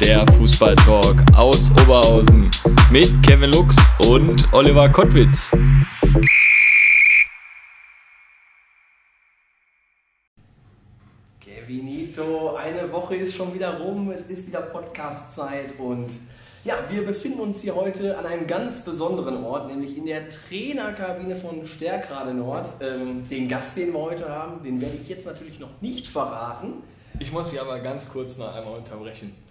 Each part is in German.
der Fußballtalk aus Oberhausen mit Kevin Lux und Oliver Kottwitz. Kevinito, eine Woche ist schon wieder rum, es ist wieder Podcast-Zeit und ja, wir befinden uns hier heute an einem ganz besonderen Ort, nämlich in der Trainerkabine von Stärkrade Nord. Ähm, den Gast, den wir heute haben, den werde ich jetzt natürlich noch nicht verraten. Ich muss Sie aber ganz kurz noch einmal unterbrechen.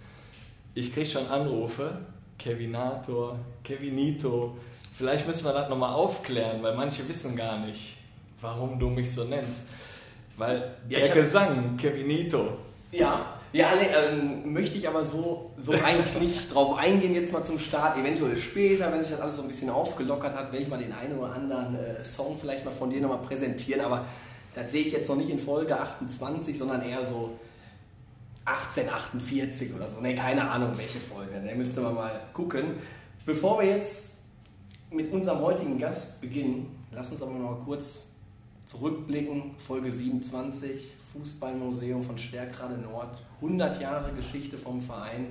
Ich kriege schon Anrufe, Kevinator, Kevinito. Vielleicht müssen wir das nochmal aufklären, weil manche wissen gar nicht, warum du mich so nennst. Weil Ja, der Gesang, Kevinito, Ja, ja, nee, ähm, möchte ich aber so, so eigentlich nicht drauf eingehen, jetzt mal zum Start. Eventuell später, wenn sich das alles so ein bisschen aufgelockert hat, werde ich mal den einen oder anderen äh, Song vielleicht mal von dir nochmal präsentieren. Aber das sehe ich jetzt noch nicht in Folge 28, sondern eher so 1848 oder so. Ne, keine Ahnung, welche Folge. Da müsste man mal gucken. Bevor wir jetzt mit unserem heutigen Gast beginnen, lass uns aber mal kurz zurückblicken. Folge 27, Fußballmuseum von Stärkrade Nord. 100 Jahre Geschichte vom Verein.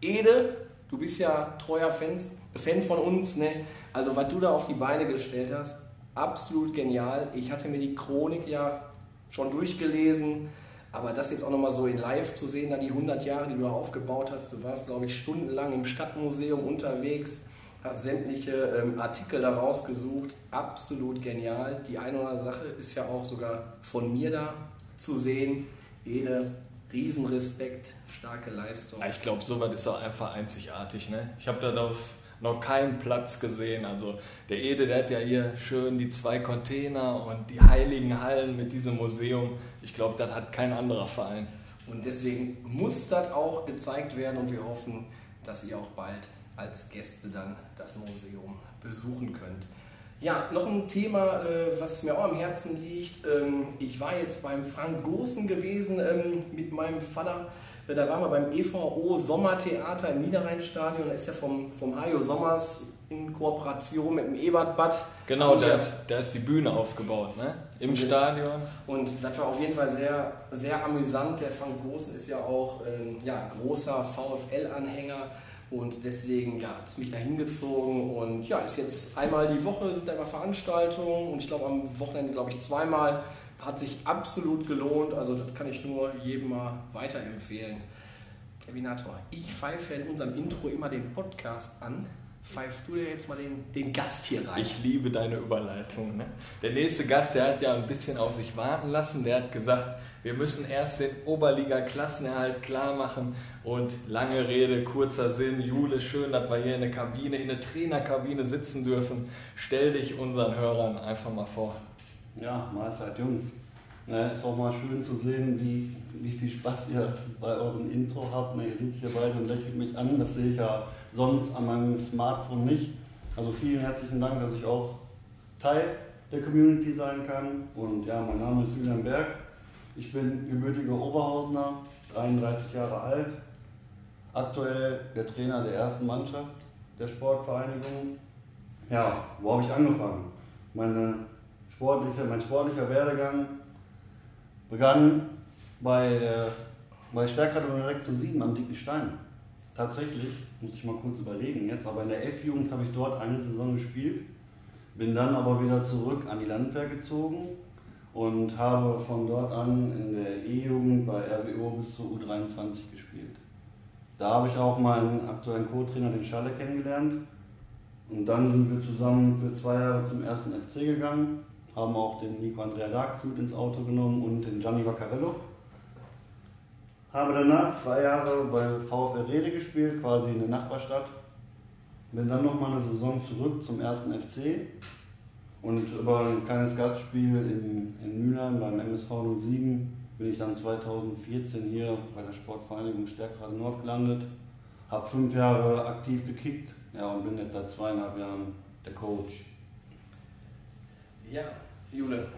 Ede, du bist ja treuer Fan, Fan von uns. Ne? Also was du da auf die Beine gestellt hast, absolut genial. Ich hatte mir die Chronik ja schon durchgelesen. Aber das jetzt auch nochmal so in live zu sehen, da die 100 Jahre, die du da aufgebaut hast, du warst, glaube ich, stundenlang im Stadtmuseum unterwegs, hast sämtliche ähm, Artikel da rausgesucht, absolut genial. Die eine oder andere Sache ist ja auch sogar von mir da zu sehen. Ede, Riesenrespekt, starke Leistung. Ich glaube, sowas ist auch einfach einzigartig. Ne? Ich habe da auf noch keinen Platz gesehen. Also der Ede, der hat ja hier schön die zwei Container und die heiligen Hallen mit diesem Museum. Ich glaube, das hat kein anderer Verein. Und deswegen muss das auch gezeigt werden und wir hoffen, dass ihr auch bald als Gäste dann das Museum besuchen könnt. Ja, noch ein Thema, äh, was mir auch am Herzen liegt. Ähm, Ich war jetzt beim Frank Gosen gewesen ähm, mit meinem Vater. Äh, Da waren wir beim EVO Sommertheater im Niederrheinstadion. Da ist ja vom, vom Hajo Sommers in Kooperation mit dem Ebertbad. Genau, da ist, da ist die Bühne aufgebaut, ne? Im Und- Stadion. Und das war auf jeden Fall sehr, sehr amüsant. Der Frank Großen ist ja auch ähm, ja, großer VfL-Anhänger und deswegen ja, hat es mich da hingezogen. Und ja, ist jetzt einmal die Woche sind da immer Veranstaltungen und ich glaube am Wochenende, glaube ich, zweimal. Hat sich absolut gelohnt. Also das kann ich nur jedem mal weiterempfehlen. Kevinator, ich pfeife in unserem Intro immer den Podcast an. Pfeif du dir jetzt mal den, den Gast hier rein. Ich liebe deine Überleitung. Ne? Der nächste Gast, der hat ja ein bisschen auf sich warten lassen. Der hat gesagt, wir müssen erst den Oberliga-Klassenerhalt klar machen. Und lange Rede, kurzer Sinn. Jule, schön, dass wir hier in der Kabine, in der Trainerkabine sitzen dürfen. Stell dich unseren Hörern einfach mal vor. Ja, Mahlzeit, Jungs. Ja, ist auch mal schön zu sehen, wie, wie viel Spaß ihr bei eurem Intro habt. Ne, ihr sitzt hier beide und lächelt mich an. Das sehe ich ja sonst an meinem Smartphone nicht. Also vielen herzlichen Dank, dass ich auch Teil der Community sein kann. Und ja, mein Name ist Julian Berg. Ich bin gebürtiger Oberhausener, 33 Jahre alt. Aktuell der Trainer der ersten Mannschaft der Sportvereinigung. Ja, wo habe ich angefangen? Meine sportliche, mein sportlicher Werdegang begann bei, äh, bei Stärkrad und direkt zu 7 am Dicken Stein. Tatsächlich, muss ich mal kurz überlegen jetzt, aber in der F-Jugend habe ich dort eine Saison gespielt, bin dann aber wieder zurück an die Landwehr gezogen und habe von dort an in der E-Jugend bei RWO bis zur U23 gespielt. Da habe ich auch meinen aktuellen Co-Trainer, den Schalle, kennengelernt. Und dann sind wir zusammen für zwei Jahre zum ersten FC gegangen, haben auch den Nico Andrea Darks mit ins Auto genommen und den Gianni Vaccarello. Habe danach zwei Jahre bei VfR Rede gespielt, quasi in der Nachbarstadt. Bin dann nochmal eine Saison zurück zum ersten FC und über ein kleines Gastspiel in, in Mülheim beim MSV 07 bin ich dann 2014 hier bei der Sportvereinigung Stärkrade Nord gelandet. Habe fünf Jahre aktiv gekickt ja, und bin jetzt seit zweieinhalb Jahren der Coach. Ja, Jule,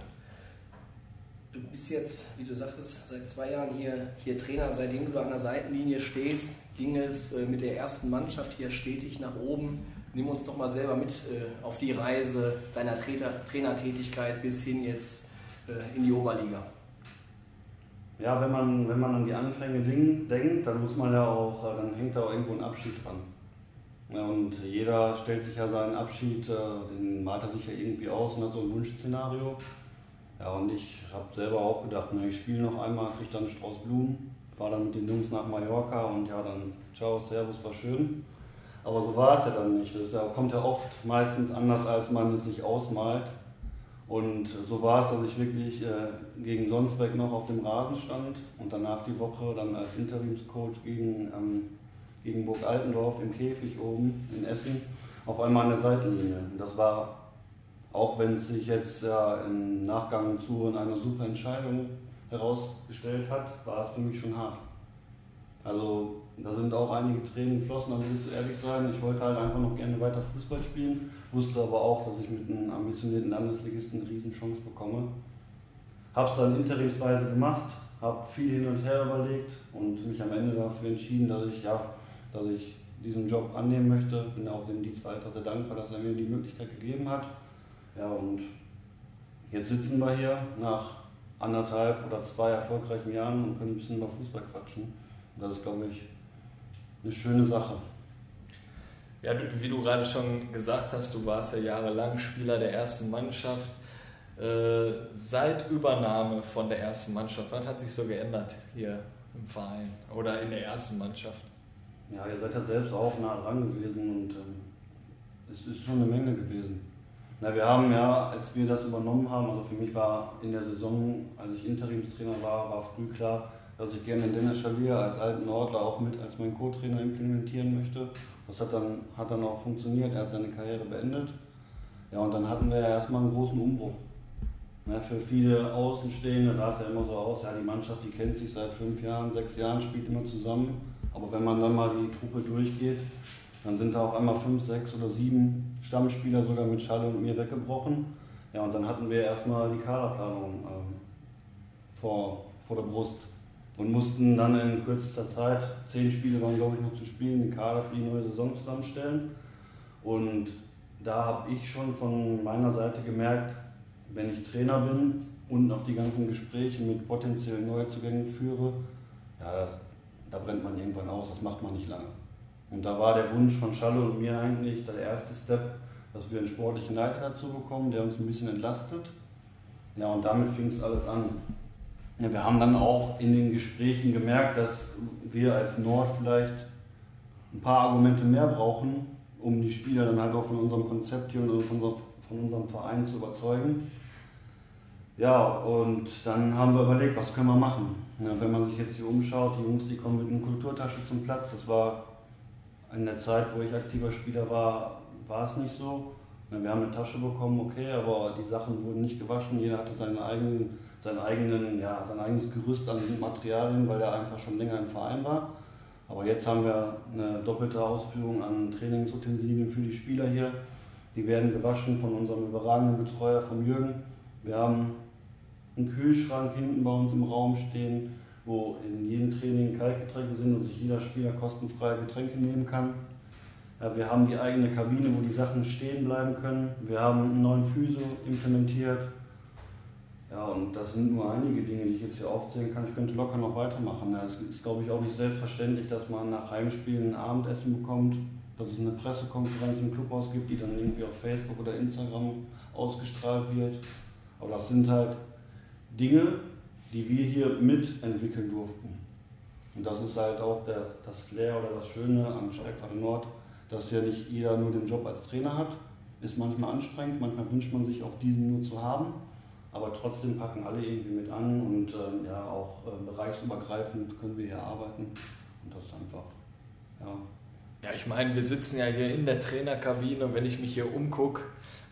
du bist jetzt, wie du sagtest, seit zwei Jahren hier, hier Trainer. Seitdem du an der Seitenlinie stehst, ging es äh, mit der ersten Mannschaft hier stetig nach oben. Nimm uns doch mal selber mit äh, auf die Reise deiner Trainer, Trainertätigkeit bis hin jetzt äh, in die Oberliga. Ja, wenn man, wenn man an die Anfänge denkt, dann muss man ja auch, äh, dann hängt da auch irgendwo ein Abschied dran. Ja, und jeder stellt sich ja seinen Abschied, äh, den malt er sich ja irgendwie aus und hat so ein Wunschszenario. Ja, und ich habe selber auch gedacht, ne, ich spiele noch einmal, kriege dann einen Strauß Blumen, fahre dann mit den Jungs nach Mallorca und ja, dann ciao, servus, war schön. Aber so war es ja dann nicht. Das kommt ja oft meistens anders, als man es sich ausmalt. Und so war es, dass ich wirklich äh, gegen Sonsbeck noch auf dem Rasen stand und danach die Woche dann als Interimscoach gegen, ähm, gegen Burg Altendorf im Käfig oben in Essen auf einmal an der Seitenlinie. Und das war, auch wenn es sich jetzt ja im Nachgang zu einer super Entscheidung herausgestellt hat, war es für mich schon hart. Also da sind auch einige Tränen geflossen, da muss ich ehrlich sein. Ich wollte halt einfach noch gerne weiter Fußball spielen, wusste aber auch, dass ich mit einem ambitionierten Landesligisten eine Riesenchance bekomme. Habe es dann interimsweise gemacht, habe viel hin und her überlegt und mich am Ende dafür entschieden, dass ich, ja, dass ich diesen Job annehmen möchte. Bin auch dem Dietz weiter sehr dankbar, dass er mir die Möglichkeit gegeben hat. Ja, und jetzt sitzen wir hier nach anderthalb oder zwei erfolgreichen Jahren und können ein bisschen über Fußball quatschen. Das ist, glaube ich, eine schöne Sache. Ja, wie du gerade schon gesagt hast, du warst ja jahrelang Spieler der ersten Mannschaft. Äh, seit Übernahme von der ersten Mannschaft, was hat sich so geändert hier im Verein oder in der ersten Mannschaft? Ja, ihr seid ja selbst auch nah dran gewesen und ähm, es ist schon eine Menge gewesen. Na, wir haben ja, als wir das übernommen haben, also für mich war in der Saison, als ich Interimstrainer war, war früh klar, dass ich gerne Dennis Schalier als alten Nordler auch mit als mein Co-Trainer implementieren möchte. Das hat dann, hat dann auch funktioniert, er hat seine Karriere beendet. Ja, und dann hatten wir ja erstmal einen großen Umbruch. Ja, für viele Außenstehende sah es ja immer so aus, ja, die Mannschaft, die kennt sich seit fünf Jahren, sechs Jahren, spielt immer zusammen. Aber wenn man dann mal die Truppe durchgeht, dann sind da auf einmal fünf, sechs oder sieben Stammspieler sogar mit Schalle und mir weggebrochen. Ja, und dann hatten wir erstmal die Kaderplanung ähm, vor, vor der Brust und mussten dann in kürzester Zeit, zehn Spiele waren glaube ich noch zu spielen, den Kader für die neue Saison zusammenstellen. Und da habe ich schon von meiner Seite gemerkt, wenn ich Trainer bin und noch die ganzen Gespräche mit potenziellen Neuzugängen führe, ja, da brennt man irgendwann aus, das macht man nicht lange. Und da war der Wunsch von Schalle und mir eigentlich der erste Step, dass wir einen sportlichen Leiter dazu bekommen, der uns ein bisschen entlastet. Ja, und damit fing es alles an. Ja, wir haben dann auch in den Gesprächen gemerkt, dass wir als Nord vielleicht ein paar Argumente mehr brauchen, um die Spieler dann halt auch von unserem Konzept hier und von, von unserem Verein zu überzeugen. Ja, und dann haben wir überlegt, was können wir machen. Ja, wenn man sich jetzt hier umschaut, die Jungs, die kommen mit einer Kulturtasche zum Platz. Das war in der Zeit, wo ich aktiver Spieler war, war es nicht so. Wir haben eine Tasche bekommen, okay, aber die Sachen wurden nicht gewaschen. Jeder hatte seine eigenen sein, eigenen, ja, sein eigenes Gerüst an Materialien, weil er einfach schon länger im Verein war. Aber jetzt haben wir eine doppelte Ausführung an Trainingsutensilien für die Spieler hier. Die werden gewaschen von unserem überragenden Betreuer, von Jürgen. Wir haben einen Kühlschrank hinten bei uns im Raum stehen, wo in jedem Training Kaltgetränke sind und sich jeder Spieler kostenfreie Getränke nehmen kann. Wir haben die eigene Kabine, wo die Sachen stehen bleiben können. Wir haben einen neuen Physio implementiert. Ja, und das sind nur einige Dinge, die ich jetzt hier aufzählen kann. Ich könnte locker noch weitermachen. Es ist, glaube ich, auch nicht selbstverständlich, dass man nach Heimspielen ein Abendessen bekommt, dass es eine Pressekonferenz im Clubhaus gibt, die dann irgendwie auf Facebook oder Instagram ausgestrahlt wird. Aber das sind halt Dinge, die wir hier mitentwickeln durften. Und das ist halt auch der, das Flair oder das Schöne an Stadtquartier Nord, dass ja nicht jeder nur den Job als Trainer hat. Ist manchmal anstrengend, manchmal wünscht man sich auch diesen nur zu haben aber trotzdem packen alle irgendwie mit an und äh, ja, auch äh, bereichsübergreifend können wir hier arbeiten und das ist einfach, ja. Ja, ich meine, wir sitzen ja hier in der Trainerkabine und wenn ich mich hier umgucke,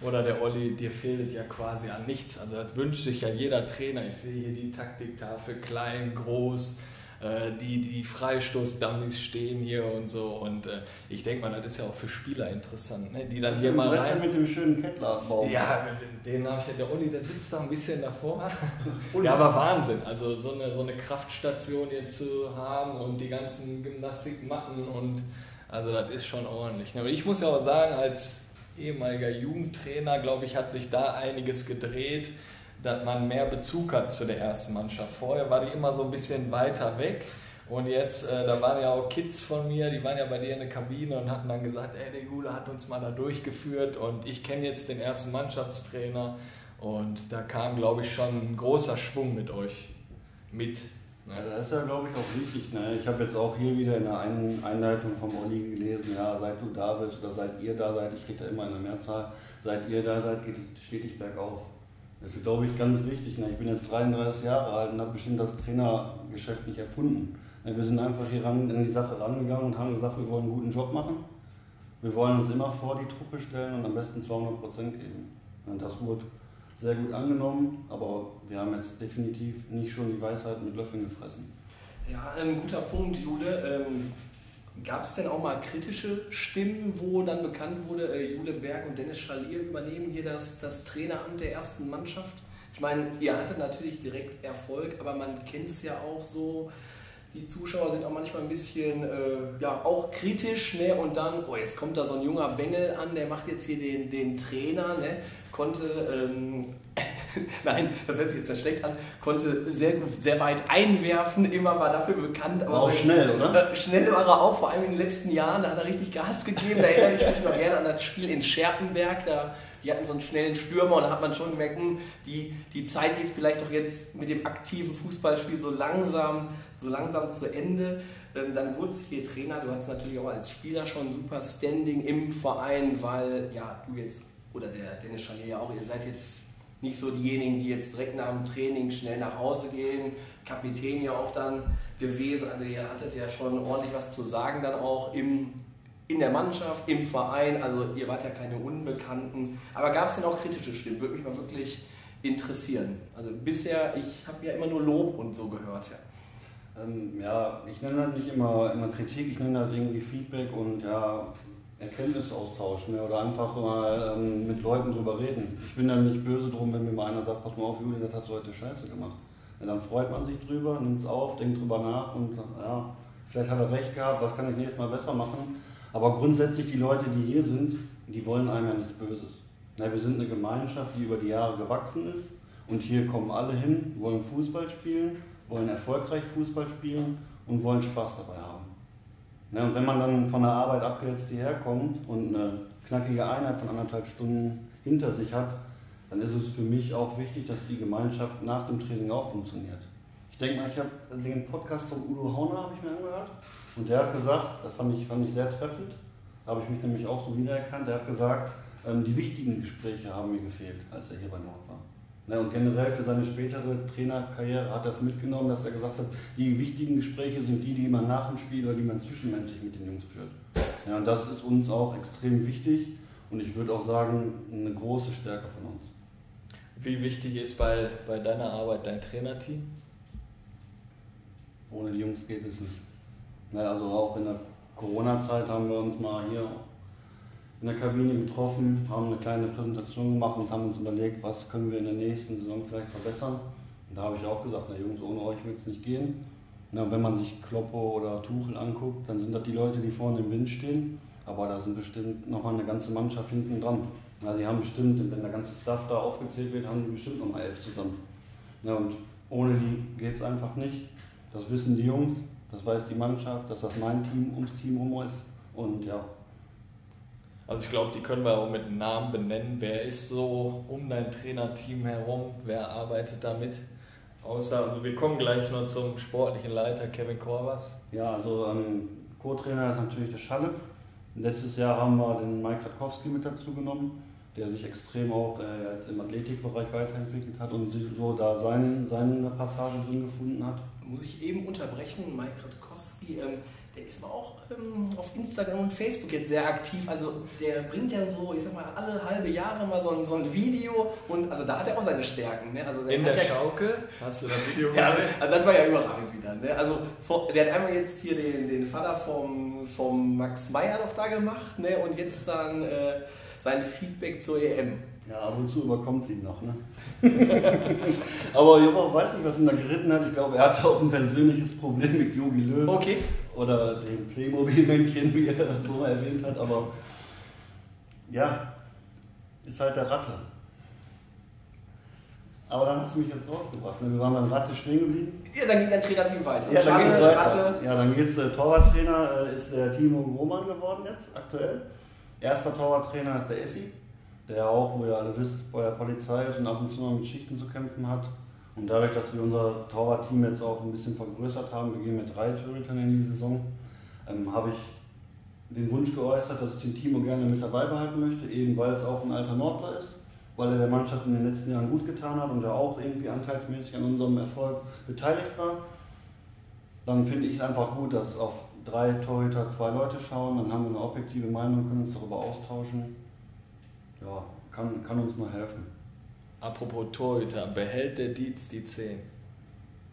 oder der Olli, dir fehlt ja quasi an nichts. Also das wünscht sich ja jeder Trainer. Ich sehe hier die Taktiktafel, klein, groß. Äh, die, die Freistoßdummies stehen hier und so. Und äh, ich denke mal, das ist ja auch für Spieler interessant, ne? die dann hier mal rein. mit dem schönen Kettlerbaum. Ja, den habe ich ja, der Olli, der sitzt da ein bisschen davor. ja, aber Wahnsinn. Also so eine, so eine Kraftstation hier zu haben und die ganzen Gymnastikmatten und also das ist schon ordentlich. Aber ich muss ja auch sagen, als ehemaliger Jugendtrainer, glaube ich, hat sich da einiges gedreht dass man mehr Bezug hat zu der ersten Mannschaft. Vorher war die immer so ein bisschen weiter weg. Und jetzt, äh, da waren ja auch Kids von mir, die waren ja bei dir in der Kabine und hatten dann gesagt, ey, der Jule hat uns mal da durchgeführt und ich kenne jetzt den ersten Mannschaftstrainer. Und da kam, glaube ich, schon ein großer Schwung mit euch mit. Ne? Ja, das ist ja, glaube ich, auch wichtig. Ne? Ich habe jetzt auch hier wieder in der Einleitung vom Olli gelesen, ja, seit du da bist oder seit ihr da seid, ich rede da immer in der Mehrzahl, seit ihr da seid, geht es stetig bergauf. Das ist, glaube ich, ganz wichtig. Ne? Ich bin jetzt 33 Jahre alt und habe bestimmt das Trainergeschäft nicht erfunden. Ne? Wir sind einfach hier ran, in die Sache rangegangen und haben gesagt, wir wollen einen guten Job machen. Wir wollen uns immer vor die Truppe stellen und am besten 200 Prozent geben. Und das wurde sehr gut angenommen, aber wir haben jetzt definitiv nicht schon die Weisheit mit Löffeln gefressen. Ja, ein ähm, guter Punkt, Jule. Ähm Gab es denn auch mal kritische Stimmen, wo dann bekannt wurde, äh, Jule Berg und Dennis Schalier übernehmen hier das, das Traineramt der ersten Mannschaft? Ich meine, ihr hattet natürlich direkt Erfolg, aber man kennt es ja auch so, die Zuschauer sind auch manchmal ein bisschen, äh, ja, auch kritisch, ne? Und dann, oh, jetzt kommt da so ein junger Bengel an, der macht jetzt hier den, den Trainer, ne? Konnte, ähm, nein, das hört sich jetzt sehr schlecht an, konnte sehr, sehr weit einwerfen, immer war dafür bekannt. War auch so, schnell, oder? Äh, schnell war er auch, vor allem in den letzten Jahren, da hat er richtig Gas gegeben. Da erinnere ich mich noch gerne an das Spiel in Scherpenberg, da die hatten so einen schnellen Stürmer und da hat man schon gemerkt, hm, die, die Zeit geht vielleicht doch jetzt mit dem aktiven Fußballspiel so langsam, so langsam zu Ende. Ähm, dann wurde es hier Trainer, du hattest natürlich auch als Spieler schon super Standing im Verein, weil ja, du jetzt, oder der Dennis Chalier ja auch, ihr seid jetzt nicht so diejenigen, die jetzt direkt nach dem Training schnell nach Hause gehen. Kapitän ja auch dann gewesen. Also ihr hattet ja schon ordentlich was zu sagen dann auch im in der Mannschaft, im Verein, also ihr wart ja keine Unbekannten. Aber gab es denn auch kritische Stimmen? Würde mich mal wirklich interessieren. Also bisher, ich habe ja immer nur Lob und so gehört. Ja, ähm, ja ich nenne das nicht immer, immer Kritik, ich nenne das irgendwie Feedback und ja, Erkenntnisaustausch mehr oder einfach mal ähm, mit Leuten drüber reden. Ich bin dann nicht böse drum, wenn mir mal einer sagt, pass mal auf, Juli, das hast du heute scheiße gemacht. Ja, dann freut man sich drüber, nimmt es auf, denkt drüber nach und ja, vielleicht hat er recht gehabt, was kann ich nächstes Mal besser machen. Aber grundsätzlich die Leute, die hier sind, die wollen einem ja nichts Böses. Na, wir sind eine Gemeinschaft, die über die Jahre gewachsen ist und hier kommen alle hin, wollen Fußball spielen, wollen erfolgreich Fußball spielen und wollen Spaß dabei haben. Na, und wenn man dann von der Arbeit abgehetzt hierher kommt und eine knackige Einheit von anderthalb Stunden hinter sich hat, dann ist es für mich auch wichtig, dass die Gemeinschaft nach dem Training auch funktioniert. Ich denke mal, ich habe den Podcast von Udo Hauner habe ich mir angehört und der hat gesagt, das fand ich, fand ich sehr treffend, da habe ich mich nämlich auch so wiedererkannt, der hat gesagt, ähm, die wichtigen Gespräche haben mir gefehlt, als er hier bei Nord war. Ne, und generell für seine spätere Trainerkarriere hat er es mitgenommen, dass er gesagt hat, die wichtigen Gespräche sind die, die man nach dem Spiel oder die man zwischenmenschlich mit den Jungs führt. Ja, und das ist uns auch extrem wichtig und ich würde auch sagen, eine große Stärke von uns. Wie wichtig ist bei, bei deiner Arbeit dein Trainerteam? Ohne die Jungs geht es nicht. Also auch in der Corona-Zeit haben wir uns mal hier in der Kabine getroffen, haben eine kleine Präsentation gemacht und haben uns überlegt, was können wir in der nächsten Saison vielleicht verbessern. Und da habe ich auch gesagt, na Jungs, ohne euch wird es nicht gehen. Na, wenn man sich Kloppo oder Tuchel anguckt, dann sind das die Leute, die vorne im Wind stehen. Aber da sind bestimmt nochmal eine ganze Mannschaft hinten dran. Na, die haben bestimmt, wenn der ganze Staff da aufgezählt wird, haben die bestimmt nochmal elf zusammen. Ja, und ohne die geht es einfach nicht. Das wissen die Jungs. Das weiß die Mannschaft, dass das mein Team ums Team rum ist. Und ja. Also ich glaube, die können wir auch mit Namen benennen. Wer ist so um dein Trainerteam herum? Wer arbeitet damit? Außer, also wir kommen gleich noch zum sportlichen Leiter Kevin Korvas. Ja, also ähm, Co-Trainer ist natürlich der Schalle. Letztes Jahr haben wir den Mike Radkowski mit dazu genommen, der sich extrem auch äh, jetzt im Athletikbereich weiterentwickelt hat und so da sein, seine Passage drin gefunden hat muss ich eben unterbrechen. Mike Radkowski Kowski, ähm, der ist mal auch ähm, auf Instagram und Facebook jetzt sehr aktiv. Also der bringt ja so, ich sag mal, alle halbe Jahre mal so ein, so ein Video und also da hat er auch seine Stärken. Ne? Also der In der ja, Schaukel? Hast du das Video ja, also das war ja überragend wieder. Ne? Also vor, der hat einmal jetzt hier den, den Vater vom, vom Max Meyer noch da gemacht ne? und jetzt dann äh, sein Feedback zur EM. Ja, ab und zu überkommt sie ihn noch, ne? Aber ich weiß nicht, was ihn da geritten hat. Ich glaube, er hatte auch ein persönliches Problem mit Jogi Löw. Okay. Oder dem Playmobil-Männchen, wie er das so erwähnt hat. Aber ja, ist halt der Ratte. Aber dann hast du mich jetzt rausgebracht. Ne? Wir waren beim Ratte stehen geblieben. Ja, dann geht dein Trainerteam weiter. Ja, dann geht's Schade, weiter. Ratte. Ja, dann geht's. Der Torwarttrainer äh, ist der Timo Roman geworden jetzt, aktuell. Erster Torwarttrainer ist der Essi, der auch, wo ihr alle wisst, bei der Polizei ist und ab und zu noch mit Schichten zu kämpfen hat. Und dadurch, dass wir unser Torwartteam jetzt auch ein bisschen vergrößert haben, wir gehen mit drei Torhütern in die Saison, ähm, habe ich den Wunsch geäußert, dass ich den Timo gerne mit dabei behalten möchte, eben weil es auch ein alter Nordler ist, weil er der Mannschaft in den letzten Jahren gut getan hat und er auch irgendwie anteilsmäßig an unserem Erfolg beteiligt war. Dann finde ich einfach gut, dass auf drei Torhüter zwei Leute schauen, dann haben wir eine objektive Meinung, können uns darüber austauschen. Ja, kann, kann uns nur helfen. Apropos Torhüter, behält der Dietz die 10?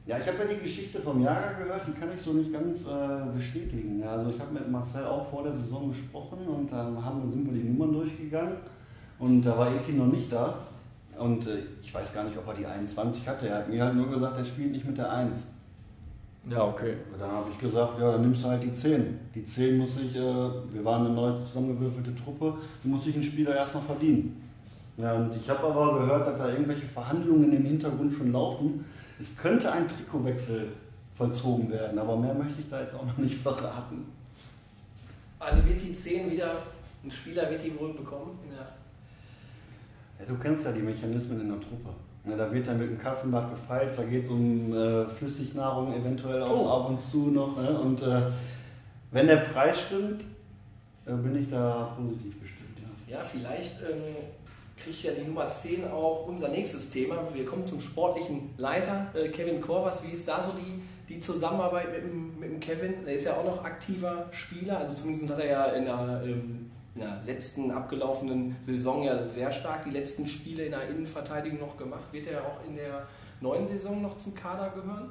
Ja, ich habe ja die Geschichte vom Jager gehört, die kann ich so nicht ganz äh, bestätigen. Ja, also ich habe mit Marcel auch vor der Saison gesprochen und dann haben, sind wir die Nummern durchgegangen und da war Eki noch nicht da. Und äh, ich weiß gar nicht, ob er die 21 hatte. Er hat mir halt nur gesagt, er spielt nicht mit der 1. Ja, okay. Und Dann habe ich gesagt, ja, dann nimmst du halt die 10. Die 10 muss sich, äh, wir waren eine neu zusammengewürfelte Truppe, die muss sich ein Spieler erstmal verdienen. Ja, und ich habe aber gehört, dass da irgendwelche Verhandlungen im Hintergrund schon laufen. Es könnte ein Trikotwechsel vollzogen werden, aber mehr möchte ich da jetzt auch noch nicht verraten. Also wird die 10 wieder, ein Spieler wird die wohl bekommen? Ja. Ja, du kennst ja die Mechanismen in der Truppe. Ja, da wird ja mit dem Kassenblatt gefeilt, da geht es um äh, Flüssignahrung eventuell auch Oh. ab und zu noch. Ne? Und äh, wenn der Preis stimmt, äh, bin ich da positiv gestimmt. Ja. Ja, vielleicht ähm, kriegt ja die Nummer 10 auch unser nächstes Thema. Wir kommen zum sportlichen Leiter, äh, Kevin Korvas. Wie ist da so die, die Zusammenarbeit mit dem, mit dem Kevin? Er ist ja auch noch aktiver Spieler, also zumindest hat er ja in der, ähm, in der letzten abgelaufenen Saison ja sehr stark die letzten Spiele in der Innenverteidigung noch gemacht. Wird er auch in der neuen Saison noch zum Kader gehören?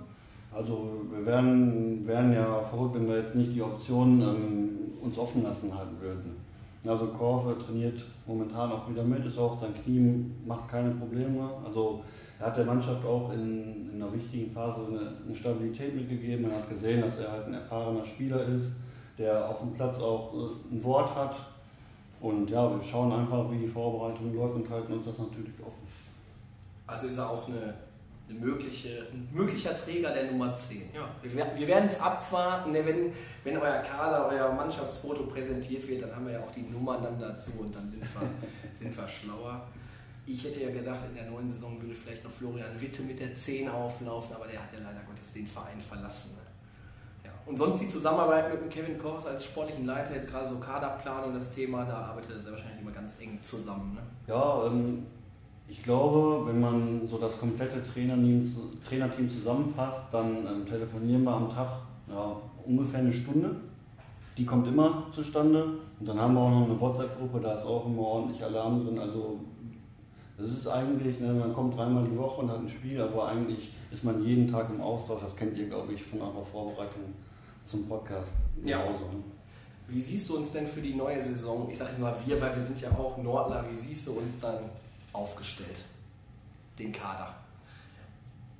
Also wir wären, wären ja verrückt, wenn wir jetzt nicht die Option ähm, uns offen lassen halten würden. Also Korfe trainiert momentan auch wieder mit, ist auch sein Knie macht keine Probleme. Also er hat der Mannschaft auch in, in einer wichtigen Phase eine, eine Stabilität mitgegeben. Man hat gesehen, dass er halt ein erfahrener Spieler ist, der auf dem Platz auch äh, ein Wort hat. Und ja, wir schauen einfach, wie die Vorbereitung läuft und halten uns das natürlich offen. Also ist er auch eine, eine mögliche, ein möglicher Träger der Nummer 10. Ja, wir, wir werden es abwarten. ne, Wenn, wenn euer Kader, euer Mannschaftsfoto präsentiert wird, dann haben wir ja auch die Nummern dann dazu und dann sind wir, sind wir schlauer. Ich hätte ja gedacht, in der neuen Saison würde vielleicht noch Florian Witte mit der 10 auflaufen, aber der hat ja leider Gottes den Verein verlassen. Und sonst die Zusammenarbeit mit dem Kevin Kochs als sportlichen Leiter, jetzt gerade so Kaderplanung, das Thema, da arbeitet er wahrscheinlich immer ganz eng zusammen. Ne? Ja, ähm, ich glaube, wenn man so das komplette Trainerteam, Trainerteam zusammenfasst, dann ähm, telefonieren wir am Tag ja, ungefähr eine Stunde. Die kommt immer zustande. Und dann haben wir auch noch eine WhatsApp-Gruppe, da ist auch immer ordentlich Alarm drin. Also das ist eigentlich, ne, man kommt dreimal die Woche und hat ein Spiel, aber eigentlich ist man jeden Tag im Austausch. Das kennt ihr, glaube ich, von eurer Vorbereitung zum Podcast Ja. genauso. Wie siehst du uns denn für die neue Saison? Ich sage jetzt mal wir, weil wir sind ja auch Nordler. Wie siehst du uns dann aufgestellt? Den Kader.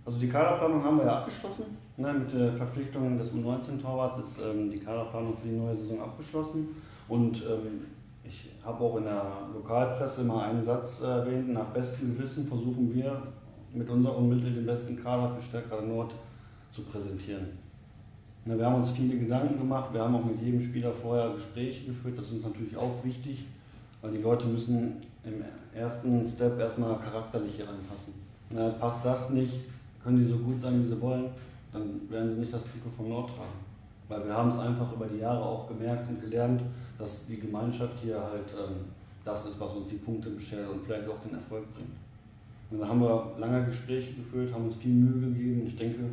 Also die Kaderplanung haben wir ja abgeschlossen. Ne, mit der Verpflichtung des U19-Torwarts ist ähm, die Kaderplanung für die neue Saison abgeschlossen. Und ähm, ich habe auch in der Lokalpresse mal einen Satz erwähnt, nach bestem Gewissen versuchen wir mit unseren Mitteln den besten Kader für Stärkrade Nord zu präsentieren. Ne, wir haben uns viele Gedanken gemacht, wir haben auch mit jedem Spieler vorher Gespräche geführt, das ist uns natürlich auch wichtig, weil die Leute müssen im ersten Step erstmal charakterlich hier reinpassen. Ne, passt das nicht, können die so gut sein, wie sie wollen, dann werden sie nicht das Trikot vom Nord tragen. Weil wir haben es einfach über die Jahre auch gemerkt und gelernt, dass die Gemeinschaft hier halt ähm, das ist, was uns die Punkte beschert und vielleicht auch den Erfolg bringt. Und da haben wir lange Gespräche geführt, haben uns viel Mühe gegeben. Ich denke,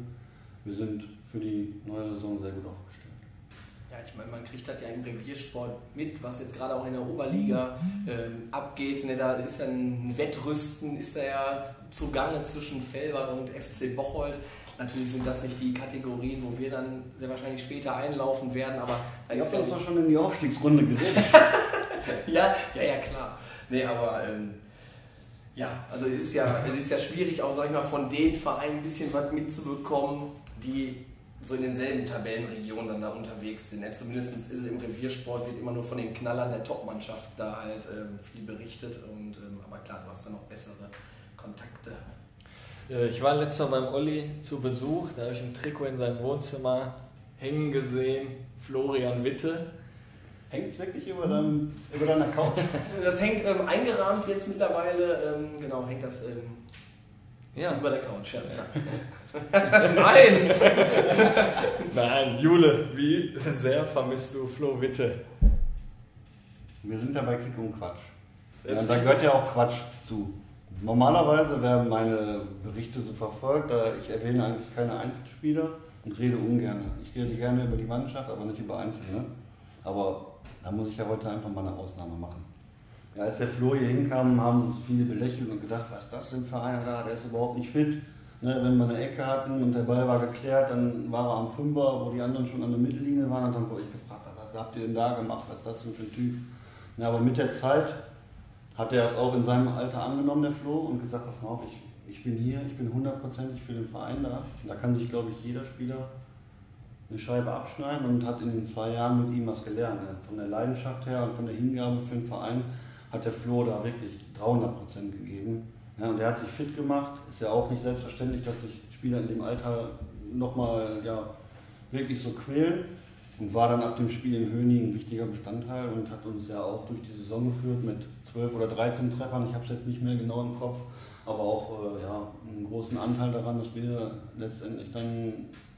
wir sind für die neue Saison sehr gut aufgestellt. Ja, ich meine, man kriegt das ja im Reviersport mit, was jetzt gerade auch in der Oberliga ähm, abgeht. Ne, da ist ja ein Wettrüsten, ist da ja zugange zwischen Felbert und FC Bocholt. Natürlich sind das nicht die Kategorien, wo wir dann sehr wahrscheinlich später einlaufen werden, aber da Ich ist ja uns doch schon in die Aufstiegsrunde geredet. ja, ja, ja, klar. Nee, aber ähm, ja, also es ist ja, es ist ja schwierig, auch sag ich mal, von den Vereinen ein bisschen was mitzubekommen, die so in denselben Tabellenregionen dann da unterwegs sind. Ja, zumindest ist es im Reviersport, wird immer nur von den Knallern der Topmannschaft da halt ähm, viel berichtet. Und, ähm, aber klar, du hast da noch bessere Kontakte. Äh, Ich war letztes Mal beim Olli zu Besuch, da habe ich ein Trikot in seinem Wohnzimmer hängen gesehen, Florian Witte. Hängt es wirklich über, deinem, über deiner Couch? Das hängt ähm, eingerahmt jetzt mittlerweile, ähm, genau, hängt das ähm, Ja. über der Couch. Ja. Nein! Nein, Jule, wie sehr vermisst du Flo Witte? Wir sind ja bei Kick und Quatsch. Ja, da gehört ja auch Quatsch zu. Normalerweise werden meine Berichte so verfolgt, da ich erwähne eigentlich keine Einzelspieler und rede ungern. Ich rede gerne über die Mannschaft, aber nicht über Einzelne. Aber da muss ich ja heute einfach mal eine Ausnahme machen. Ja, als der Flo hier hinkam, haben uns viele belächelt und gedacht, was ist das denn für einer da, der ist überhaupt nicht fit. Ne, wenn wir eine Ecke hatten und der Ball war geklärt, dann war er am Fünfer, wo die anderen schon an der Mittellinie waren. Und dann wurde ich gefragt, was habt ihr denn da gemacht, was ist das denn für ein Typ? Ja, aber mit der Zeit hat er es auch in seinem Alter angenommen, der Flo, und gesagt, pass mal auf, ich, ich bin hier, ich bin hundertprozentig für den Verein da. Und da kann sich, glaube ich, jeder Spieler eine Scheibe abschneiden und hat in den zwei Jahren mit ihm was gelernt. ne? Von der Leidenschaft her und von der Hingabe für den Verein hat der Flo da wirklich 300 Prozent gegeben. Ja, und er hat sich fit gemacht. Ist ja auch nicht selbstverständlich, dass sich Spieler in dem Alter nochmal ja, wirklich so quälen. Und war dann ab dem Spiel in Höni ein wichtiger Bestandteil und hat uns ja auch durch die Saison geführt mit 12 oder 13 Treffern. Ich habe es jetzt nicht mehr genau im Kopf, aber auch äh, ja, einen großen Anteil daran, dass wir letztendlich dann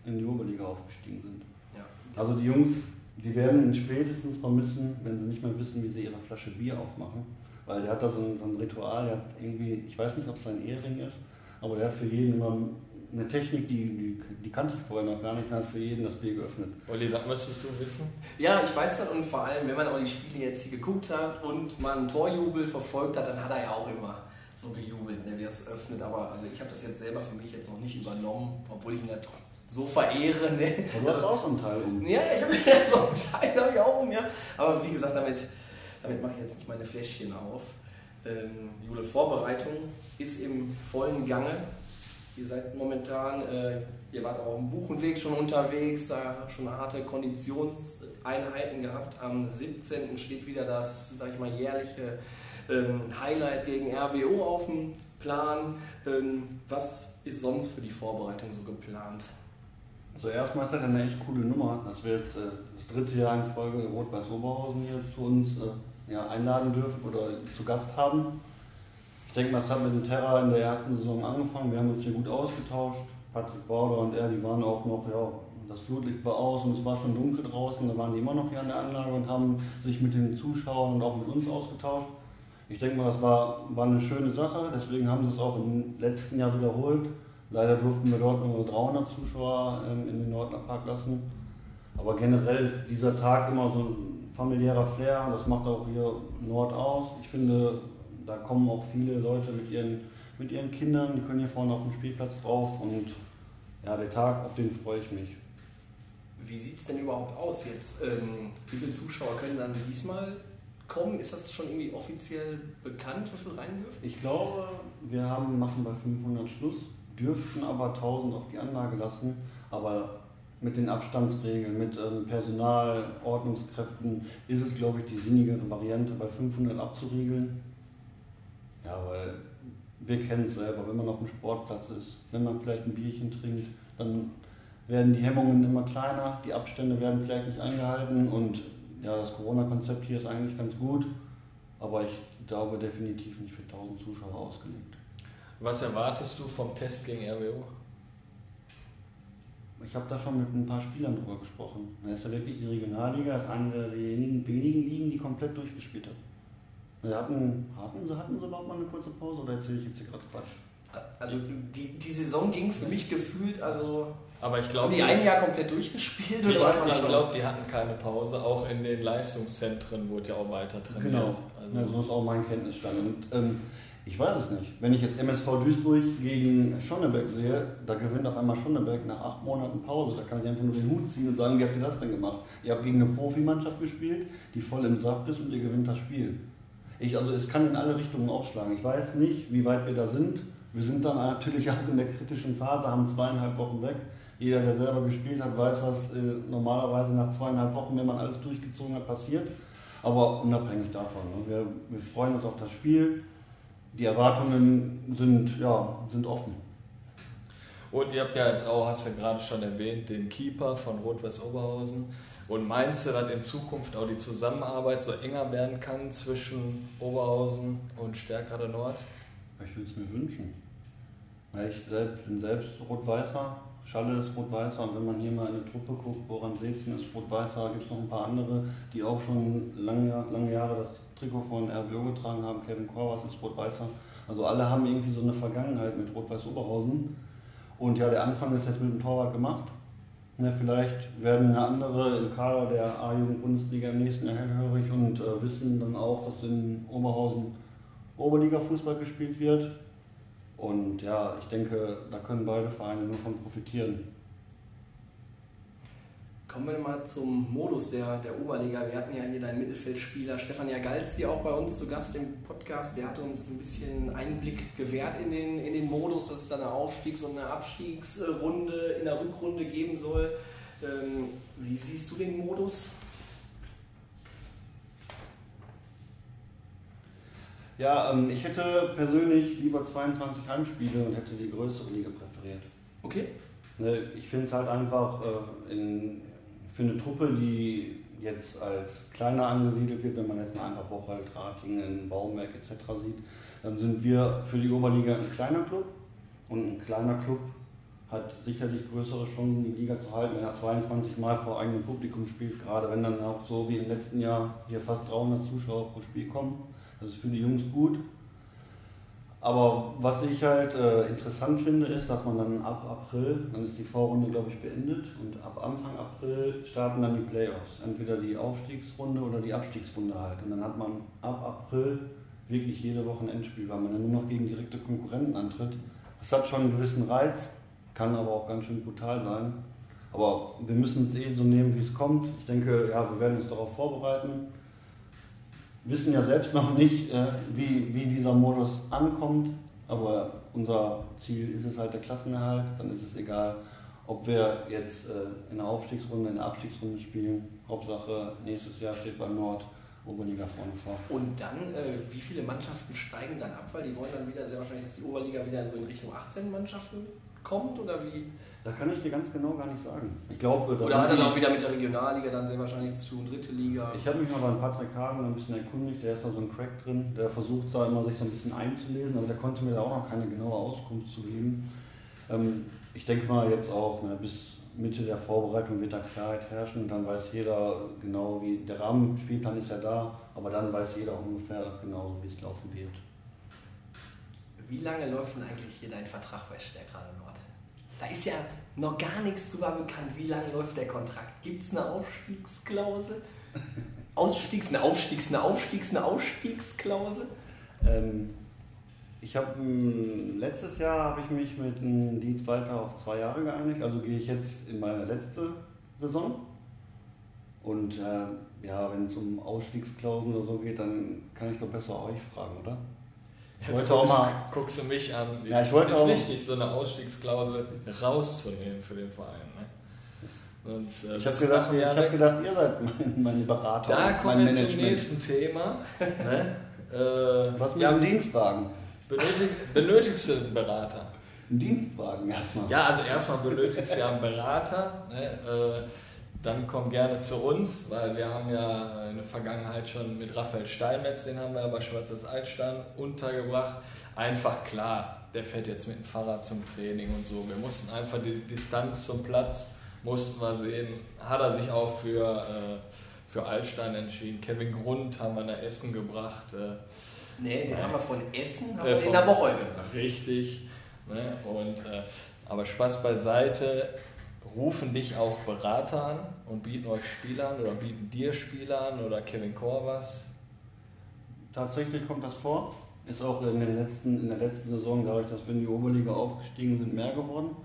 in die Oberliga aufgestiegen sind. Ja. Also die Jungs, die werden ihn spätestens vermissen, wenn sie nicht mehr wissen, wie sie ihre Flasche Bier aufmachen. Weil der hat da so ein, so ein Ritual, der hat irgendwie, ich weiß nicht, ob es ein Ehering ist, aber der hat für jeden immer eine Technik, die, die, die kannte ich vorher noch gar nicht, der hat für jeden das Bier geöffnet. Olli, das müsstest du wissen. Ja, ich weiß das und vor allem, wenn man auch die Spiele jetzt hier geguckt hat und mal einen Torjubel verfolgt hat, dann hat er ja auch immer so gejubelt, ne, wie er es öffnet. Aber also ich habe das jetzt selber für mich jetzt noch nicht übernommen, obwohl ich ihn ja tro- so verehre. Ne? Du hast auch so einen Teil um. Ja, ich habe so einen Teil hab ich auch um, ja. Aber wie gesagt, damit, damit mache ich jetzt nicht meine Fläschchen auf. Ähm, Jule, Vorbereitung ist im vollen Gange. Ihr seid momentan, äh, ihr wart auch im Buchenweg schon unterwegs, da schon harte Konditionseinheiten gehabt. Am 17. steht wieder das, sag ich mal, jährliche ähm, Highlight gegen RWO auf dem Plan. Ähm, was ist sonst für die Vorbereitung so geplant? Also erstmal ist das eine echt coole Nummer, dass wir jetzt äh, das dritte Jahr in Folge Rot-Weiß Oberhausen hier zu uns äh, ja, einladen dürfen oder zu Gast haben. Ich denke mal, es hat mit dem Terra in der ersten Saison angefangen. Wir haben uns hier gut ausgetauscht. Patrick Bauder und er, die waren auch noch, ja, das Flutlicht war aus und es war schon dunkel draußen. Da waren die immer noch hier an der Anlage und haben sich mit den Zuschauern und auch mit uns ausgetauscht. Ich denke mal, das war, war eine schöne Sache. Deswegen haben sie es auch im letzten Jahr wiederholt. Leider durften wir dort nur 300 Zuschauer ähm, in den Nordner Park lassen. Aber generell ist dieser Tag immer so ein familiärer Flair. Das macht auch hier Nord aus. Ich finde, da kommen auch viele Leute mit ihren, mit ihren Kindern. Die können hier vorne auf dem Spielplatz drauf. Und ja, der Tag, auf den freue ich mich. Wie sieht es denn überhaupt aus jetzt? Ähm, wie viele Zuschauer können dann diesmal kommen? Ist das schon irgendwie offiziell bekannt, wie viel rein dürfen? Ich glaube, wir haben, machen bei 500 Schluss, dürften aber 1000 auf die Anlage lassen, aber mit den Abstandsregeln, mit ähm, Personal, Ordnungskräften ist es, glaube ich, die sinnigere Variante, bei 500 abzuriegeln. Ja, weil wir kennen es selber, wenn man auf dem Sportplatz ist, wenn man vielleicht ein Bierchen trinkt, dann werden die Hemmungen immer kleiner, die Abstände werden vielleicht nicht eingehalten und ja, das Corona-Konzept hier ist eigentlich ganz gut, aber ich glaube definitiv nicht für 1000 Zuschauer ausgelegt. Was erwartest du vom Test gegen RWO? Ich habe da schon mit ein paar Spielern drüber gesprochen. Da ist ja wirklich die Regionalliga, ist eine der wenigen, wenigen Ligen, die komplett durchgespielt hat. Wir hatten, hatten, sie, hatten sie überhaupt mal eine kurze Pause oder erzähle ich jetzt hier gerade Quatsch? Also die, die Saison ging für mich gefühlt, also Aber ich Haben glaube, die ein Jahr komplett durchgespielt? ich, oder was war da ich los? glaube, die hatten keine Pause. Auch in den Leistungszentren wurde ja auch weiter trainiert. Genau. Also, Ja, so ist auch mein Kenntnisstand. Und ähm, ich weiß es nicht. Wenn ich jetzt MSV Duisburg gegen Schonneberg sehe, da gewinnt auf einmal Schonneberg nach acht Monaten Pause. Da kann ich einfach nur den Hut ziehen und sagen, wie habt ihr das denn gemacht? Ihr habt gegen eine Profimannschaft gespielt, die voll im Saft ist und ihr gewinnt das Spiel. Ich, also es kann in alle Richtungen ausschlagen. Ich weiß nicht, wie weit wir da sind. Wir sind dann natürlich auch in der kritischen Phase, haben zweieinhalb Wochen weg. Jeder, der selber gespielt hat, weiß, was äh, normalerweise nach zweieinhalb Wochen, wenn man alles durchgezogen hat, passiert. Aber unabhängig davon. Ne? Wir, wir freuen uns auf das Spiel. Die Erwartungen sind, ja, sind offen. Und ihr habt ja jetzt auch, hast du ja gerade schon erwähnt, den Keeper von Rot-Weiß Oberhausen. Und meinst du, dass in Zukunft auch die Zusammenarbeit so enger werden kann zwischen Oberhausen und Stärkrade Nord? Ich würde es mir wünschen. Ich selbst, bin selbst Rot-Weißer, Schalle ist Rot-Weißer und wenn man hier mal in eine Truppe guckt, Boran Sezen ist Rot-Weißer, gibt es noch ein paar andere, die auch schon lange, lange Jahre das Trikot von RWO getragen haben. Kevin Korvas ist Rot-Weißer. Also alle haben irgendwie so eine Vergangenheit mit Rot-Weiß Oberhausen. Und ja, der Anfang ist jetzt mit dem Torwart gemacht. Ne, vielleicht werden eine andere im Kader der A-Jugend-Bundesliga im nächsten Jahr hellhörig und äh, wissen dann auch, dass in Oberhausen Oberliga-Fußball gespielt wird. Und ja, ich denke, da können beide Vereine nur von profitieren. Kommen wir mal zum Modus der, der Oberliga. Wir hatten ja hier deinen Mittelfeldspieler Stefan Jagalski auch bei uns zu Gast im Podcast. Der hat uns ein bisschen Einblick gewährt in den, in den Modus, dass es da eine Aufstiegs- und eine Abstiegsrunde in der Rückrunde geben soll. Ähm, wie siehst du den Modus? Ja, ähm, ich hätte persönlich lieber 22 Heimspiele und hätte die größere Liga präferiert. Okay. Ne, ich finde es halt einfach äh, in, für eine Truppe, die jetzt als kleiner angesiedelt wird, wenn man jetzt mal einfach Bocholt, Ratingen, Baumberg etc. sieht, dann sind wir für die Oberliga ein kleiner Club und ein kleiner Club hat sicherlich größere Chancen, die Liga zu halten, wenn er 22 Mal vor eigenem Publikum spielt, gerade wenn dann auch so wie im letzten Jahr hier fast 300 Zuschauer pro Spiel kommen. Das ist für die Jungs gut. Aber was ich halt äh, interessant finde, ist, dass man dann ab April, dann ist die Vorrunde, glaube ich, beendet und ab Anfang April starten dann die Playoffs. Entweder die Aufstiegsrunde oder die Abstiegsrunde halt. Und dann hat man ab April wirklich jede Woche ein Endspiel, weil man dann nur noch gegen direkte Konkurrenten antritt. Das hat schon einen gewissen Reiz, kann aber auch ganz schön brutal sein. Aber wir müssen es eh so nehmen, wie es kommt. Ich denke, ja, wir werden uns darauf vorbereiten wissen ja selbst noch nicht, äh, wie, wie dieser Modus ankommt, aber unser Ziel ist es halt der Klassenerhalt. Dann ist es egal, ob wir jetzt äh, in der Aufstiegsrunde, in der Abstiegsrunde spielen. Hauptsache, nächstes Jahr steht beim Nord Oberliga vorne vor. Und dann, äh, wie viele Mannschaften steigen dann ab? Weil die wollen dann wieder sehr wahrscheinlich, dass die Oberliga wieder so in Richtung 18 Mannschaften kommt oder wie? Da kann ich dir ganz genau gar nicht sagen. Ich glaube, Oder hat er die- auch wieder mit der Regionalliga dann sehr wahrscheinlich zu tun, dritte Liga? Ich habe mich mal beim Patrick Hagen ein bisschen erkundigt, der ist da so ein Crack drin, der versucht da immer sich so ein bisschen einzulesen, aber der konnte mir da auch noch keine genaue Auskunft zu geben. Ähm, ich denke mal jetzt auch, ne, bis Mitte der Vorbereitung wird da Klarheit herrschen und dann weiß jeder genau, wie der Rahmenspielplan ist ja da, aber dann weiß jeder auch ungefähr genau, wie es laufen wird. Wie lange läuft denn eigentlich hier dein Vertrag bei Stärkrade? Da ist ja noch gar nichts drüber bekannt. Wie lange läuft der Kontrakt? Gibt es eine Aufstiegsklausel? Ausstiegs-, eine Aufstiegs-, eine Aufstiegs-, eine Ausstiegsklausel? Ähm, ich habe letztes Jahr habe ich mich mit dem Dietz weiter auf zwei Jahre geeinigt, also gehe ich jetzt in meine letzte Saison. Und äh, ja, wenn es um Ausstiegsklauseln oder so geht, dann kann ich doch besser euch fragen, oder? Ich Jetzt wollte auch guckst, mal, guckst du mich an. Ja, ich Es wollte ist auch- wichtig, so eine Ausstiegsklausel rauszunehmen für den Verein. Ne? Und, äh, ich habe gedacht, ich hab gedacht, ihr seid mein, meine Berater, Da kommen wir zum nächsten Thema. ne? äh, Was mit ja, dem Dienstwagen? benötig, benötigst du einen Berater? Ein Dienstwagen erstmal. Ja, also erstmal benötigst du ja einen Berater. Ne? Äh, dann komm gerne zu uns, weil wir haben ja in der Vergangenheit schon mit Raphael Steinmetz, den haben wir ja bei Schwarzes Altstein untergebracht. Einfach klar, der fährt jetzt mit dem Fahrrad zum Training und so. Wir mussten einfach die Distanz zum Platz, mussten wir sehen. Hat er sich auch für, äh, für Altstein entschieden. Kevin Grund haben wir nach Essen gebracht. Äh, Nee, den Nein. haben wir von Essen, haben Äh, wir in der Woche gebracht. Richtig. Ne? Und, äh, aber Spaß beiseite. Rufen dich auch Berater an und bieten euch Spieler an oder bieten dir Spieler an oder Kevin Kor was? Tatsächlich kommt das vor. Ist auch in, den letzten, in der letzten Saison, dadurch, dass wir in die Oberliga aufgestiegen sind, mehr geworden.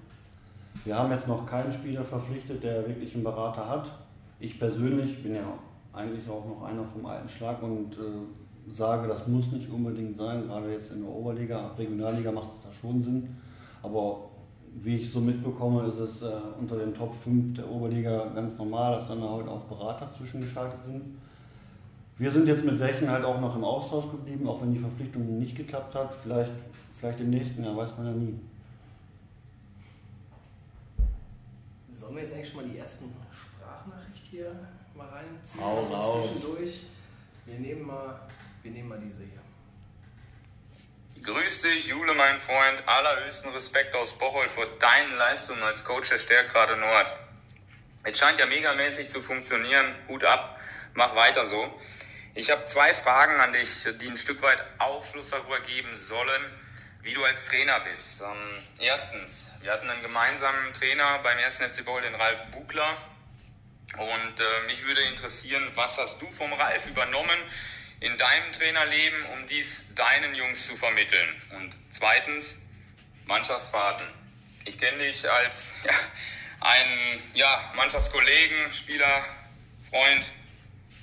Wir haben jetzt noch keinen Spieler verpflichtet, der wirklich einen Berater hat. Ich persönlich bin ja eigentlich auch noch einer vom alten Schlag und äh, sage, das muss nicht unbedingt sein. Gerade jetzt in der Oberliga, Regionalliga macht es da schon Sinn. Aber wie ich so mitbekomme, ist es äh, unter den Top 5 der Oberliga ganz normal, dass dann halt auch Berater zwischengeschaltet sind. Wir sind jetzt mit welchen halt auch noch im Austausch geblieben, auch wenn die Verpflichtung nicht geklappt hat. Vielleicht, vielleicht im nächsten Jahr, weiß man ja nie. Sollen wir jetzt eigentlich schon mal die ersten Sprachnachricht hier mal reinziehen? Hau Also. Zwischendurch. Wir nehmen mal, wir nehmen mal diese hier. Grüß dich, Jule, mein Freund. Allerhöchsten Respekt aus Bocholt vor deinen Leistungen als Coach der Stärkrade Nord. Es scheint ja megamäßig zu funktionieren. Hut ab, mach weiter so. Ich habe zwei Fragen an dich, die ein Stück weit Aufschluss darüber geben sollen, wie du als Trainer bist. Ähm, erstens, wir hatten einen gemeinsamen Trainer beim 1. FC Bocholt, den Ralf Bugler. Und äh, mich würde interessieren, was hast du vom Ralf übernommen in deinem Trainerleben, um dies deinen Jungs zu vermitteln? Und zweitens, Mannschaftsfahrten. Ich kenne dich als ja, einen ja, Mannschaftskollegen, Spieler, Freund,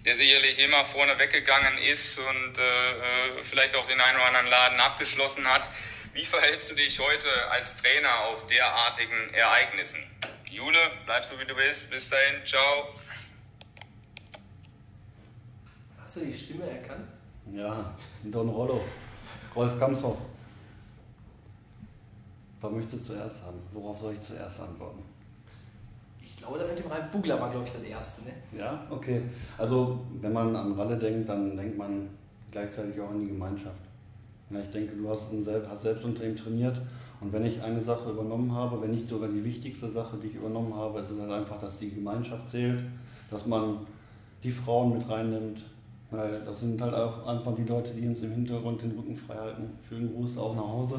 der sicherlich immer vorne weggegangen ist und äh, äh, vielleicht auch den einen oder anderen Laden abgeschlossen hat. Wie verhältst du dich heute als Trainer auf derartigen Ereignissen? Jule, bleib so wie du bist. Bis dahin, ciao. Hast du die Stimme erkannt? Ja, Don Rollo, Rolf Kamshoff. Wer möchte zuerst haben? Worauf soll ich zuerst antworten? Ich glaube, da mit dem Ralf Bugler war, glaube ich, das erste. Ne? Ja, okay. Also, wenn man an Ralle denkt, dann denkt man gleichzeitig auch an die Gemeinschaft. Ja, ich denke, du hast, hast selbst unter ihm trainiert und wenn ich eine Sache übernommen habe, wenn nicht sogar die wichtigste Sache, die ich übernommen habe, ist es halt einfach, dass die Gemeinschaft zählt, dass man die Frauen mit reinnimmt. Weil das sind halt auch einfach die Leute, die uns im Hintergrund den Rücken frei halten. Schönen Gruß auch nach Hause.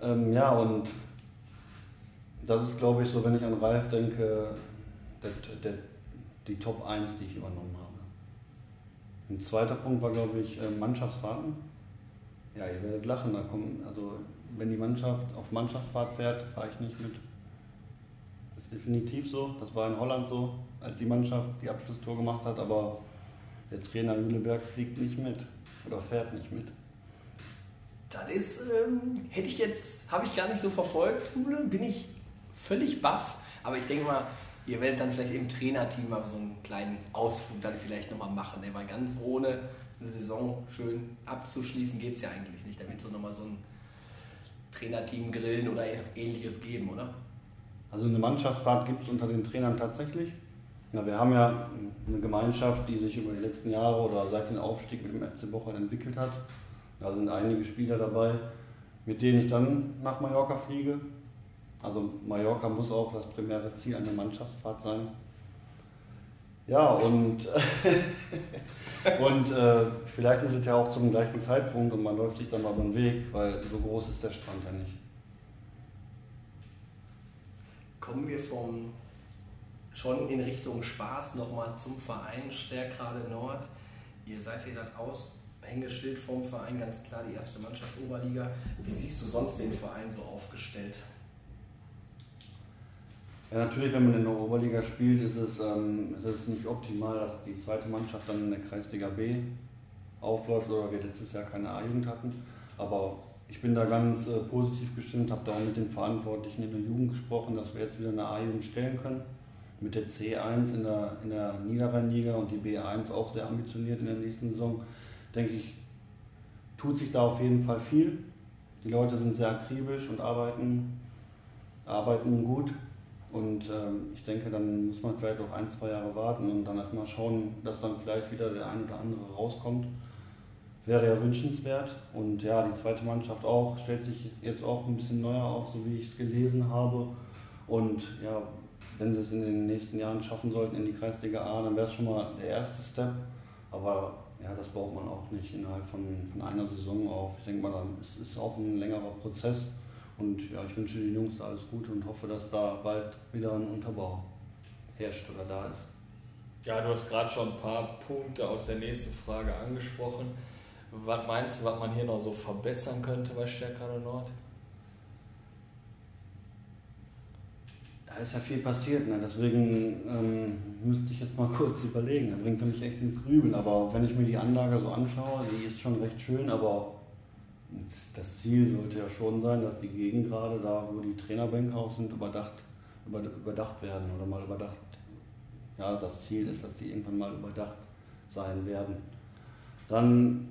Ähm, ja, und das ist, glaube ich, so, wenn ich an Ralf denke, der, der, die Top 1, die ich übernommen habe. Ein zweiter Punkt war, glaube ich, äh, Mannschaftsfahrten. Ja, ihr werdet lachen, da kommen, also wenn die Mannschaft auf Mannschaftsfahrt fährt, fahre ich nicht mit. Das ist definitiv so. Das war in Holland so, als die Mannschaft die Abschlusstor gemacht hat, aber der Trainer Lüleberg fliegt nicht mit oder fährt nicht mit. Das ist, ähm, hätte ich jetzt, habe ich gar nicht so verfolgt, Jule, bin ich völlig baff. Aber ich denke mal, ihr werdet dann vielleicht im Trainerteam mal so einen kleinen Ausflug dann vielleicht nochmal machen. Ne? Weil ganz ohne eine Saison schön abzuschließen geht es ja eigentlich nicht. Da wird es so nochmal so ein Trainerteam grillen oder ähnliches geben, oder? Also eine Mannschaftsfahrt gibt es unter den Trainern tatsächlich. Ja, wir haben ja eine Gemeinschaft, die sich über die letzten Jahre oder seit dem Aufstieg mit dem FC Bocholt entwickelt hat. Da sind einige Spieler dabei, mit denen ich dann nach Mallorca fliege. Also Mallorca muss auch das primäre Ziel einer Mannschaftsfahrt sein. Ja, und, und äh, vielleicht ist es ja auch zum gleichen Zeitpunkt und man läuft sich dann mal über den Weg, weil so groß ist der Strand ja nicht. Kommen wir vom schon in Richtung Spaß nochmal zum Verein Stärkrade Nord. Ihr seid hier das Aushängeschild vom Verein, ganz klar die erste Mannschaft Oberliga. Wie siehst du sonst den Verein so aufgestellt? Ja, natürlich, wenn man in der Oberliga spielt, ist es, ähm, ist es nicht optimal, dass die zweite Mannschaft dann in der Kreisliga B aufläuft oder wir letztes Jahr keine A-Jugend hatten. Aber ich bin da ganz äh, positiv gestimmt, habe da auch mit den Verantwortlichen in der Jugend gesprochen, dass wir jetzt wieder eine A-Jugend stellen können. Mit der C1 in der, in der Niederrheinliga und die B1 auch sehr ambitioniert in der nächsten Saison, denke ich, tut sich da auf jeden Fall viel. Die Leute sind sehr akribisch und arbeiten, arbeiten gut. Und ähm, ich denke, dann muss man vielleicht auch ein, zwei Jahre warten und dann erstmal schauen, dass dann vielleicht wieder der ein oder andere rauskommt. Wäre ja wünschenswert. Und ja, die zweite Mannschaft auch, stellt sich jetzt auch ein bisschen neuer auf, so wie ich es gelesen habe. Und ja, wenn sie es in den nächsten Jahren schaffen sollten in die Kreisliga A, dann wäre es schon mal der erste Step. Aber ja, das baut man auch nicht innerhalb von, von einer Saison auf. Ich denke mal, dann ist es auch ein längerer Prozess. Und ja, ich wünsche den Jungs alles Gute und hoffe, dass da bald wieder ein Unterbau herrscht oder da ist. Ja, du hast gerade schon ein paar Punkte aus der nächsten Frage angesprochen. Was meinst du, was man hier noch so verbessern könnte bei Stärkrade Nord? Da ist ja viel passiert, ne? deswegen ähm, müsste ich jetzt mal kurz überlegen. Da bringt er mich echt in Grübeln. Aber wenn ich mir die Anlage so anschaue, die ist schon recht schön, aber das Ziel sollte ja schon sein, dass die Gegend gerade da, wo die Trainerbänke auch sind, überdacht, überdacht werden oder mal überdacht. Ja, das Ziel ist, dass die irgendwann mal überdacht sein werden. Dann,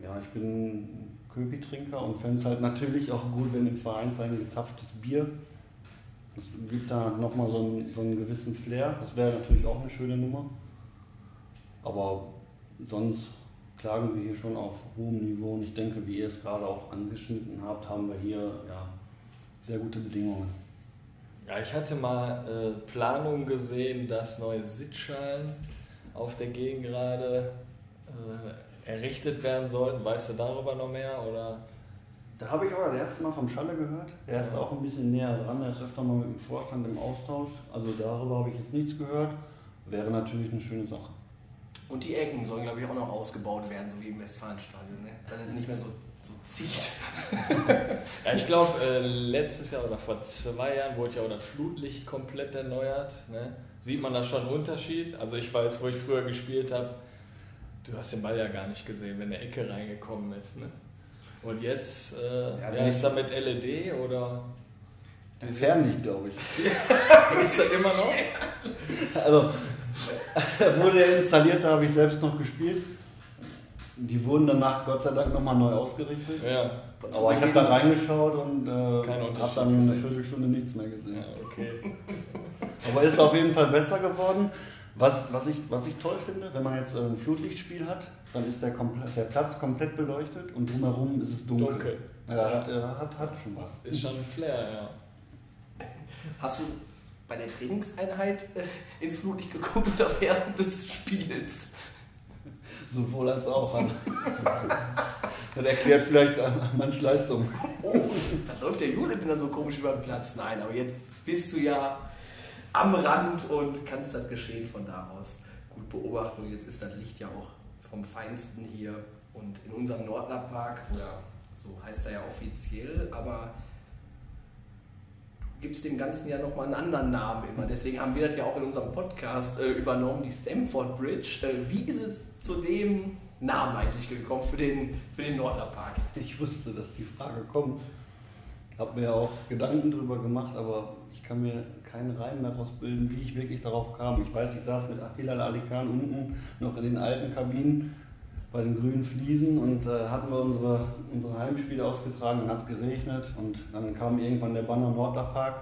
ja, ich bin Köpi-Trinker und fände es halt natürlich auch gut, wenn im Verein sein gezapftes Bier das gibt da nochmal so, einen, so einen gewissen Flair. Das wäre natürlich auch eine schöne Nummer. Aber sonst klagen wir hier schon auf hohem Niveau. Und ich denke, wie ihr es gerade auch angeschnitten habt, haben wir hier ja, sehr gute Bedingungen. Ja, ich hatte mal äh, Planungen gesehen, dass neue Sitzschalen auf der Gegend gerade äh, errichtet werden sollten. Weißt du darüber noch mehr? Oder? Da habe ich aber das erste Mal vom Schalle gehört. Der ist ja. auch ein bisschen näher dran, er ist öfter mal mit dem Vorstand im Austausch. Also darüber habe ich jetzt nichts gehört. Wäre natürlich eine schöne Sache. Und die Ecken sollen, glaube ich, auch noch ausgebaut werden, so wie im Westfalenstadion, ne? Dass es nicht mehr so, so zieht. ja, ich glaube, äh, letztes Jahr oder vor zwei Jahren wurde ja auch das Flutlicht komplett erneuert. Ne? Sieht man da schon einen Unterschied? Also ich weiß, wo ich früher gespielt habe, du hast den Ball ja gar nicht gesehen, wenn der Ecke reingekommen ist. Ne? Und jetzt, äh, ja, ja, ist da mit LED oder? Fernlicht, glaube ich. ist das immer noch? Also, wurde er installiert, da habe ich selbst noch gespielt. Die wurden danach Gott sei Dank nochmal neu ausgerichtet. Ja. Aber ich habe da reingeschaut und äh, habe dann eine Viertelstunde nichts mehr gesehen. Ja, okay. Aber ist auf jeden Fall besser geworden. Was, was, ich, was ich toll finde, wenn man jetzt ein Flutlichtspiel hat, dann ist der, der Platz komplett beleuchtet und drumherum ist es dunkel. dunkel. Ja, ja. Hat, hat, hat schon was. Ist schon ein Flair, ja. Hast du bei der Trainingseinheit äh, ins Flutlicht geguckt oder während des Spiels? Sowohl als auch. das erklärt vielleicht manche Leistung. Oh, was läuft der Jule denn dann so komisch über den Platz? Nein, aber jetzt bist du ja am Rand und kannst das Geschehen von da aus gut beobachten. Und jetzt ist das Licht ja auch vom Feinsten hier und in unserem Nordlerpark, oder so heißt er ja offiziell, aber du gibst dem Ganzen ja nochmal einen anderen Namen immer. Deswegen haben wir das ja auch in unserem Podcast äh, übernommen, die Stamford Bridge. Äh, wie ist es zu dem Namen eigentlich gekommen für den, für den Nordlerpark? Ich wusste, dass die Frage kommt. Habe mir auch Gedanken darüber gemacht, aber ich kann mir keinen Reim daraus bilden, wie ich wirklich darauf kam. Ich weiß, ich saß mit Hilal Alikan unten noch in den alten Kabinen bei den grünen Fliesen und äh, hatten wir unsere, unsere Heimspiele ausgetragen, dann hat es geregnet und dann kam irgendwann der Banner Nordlerpark.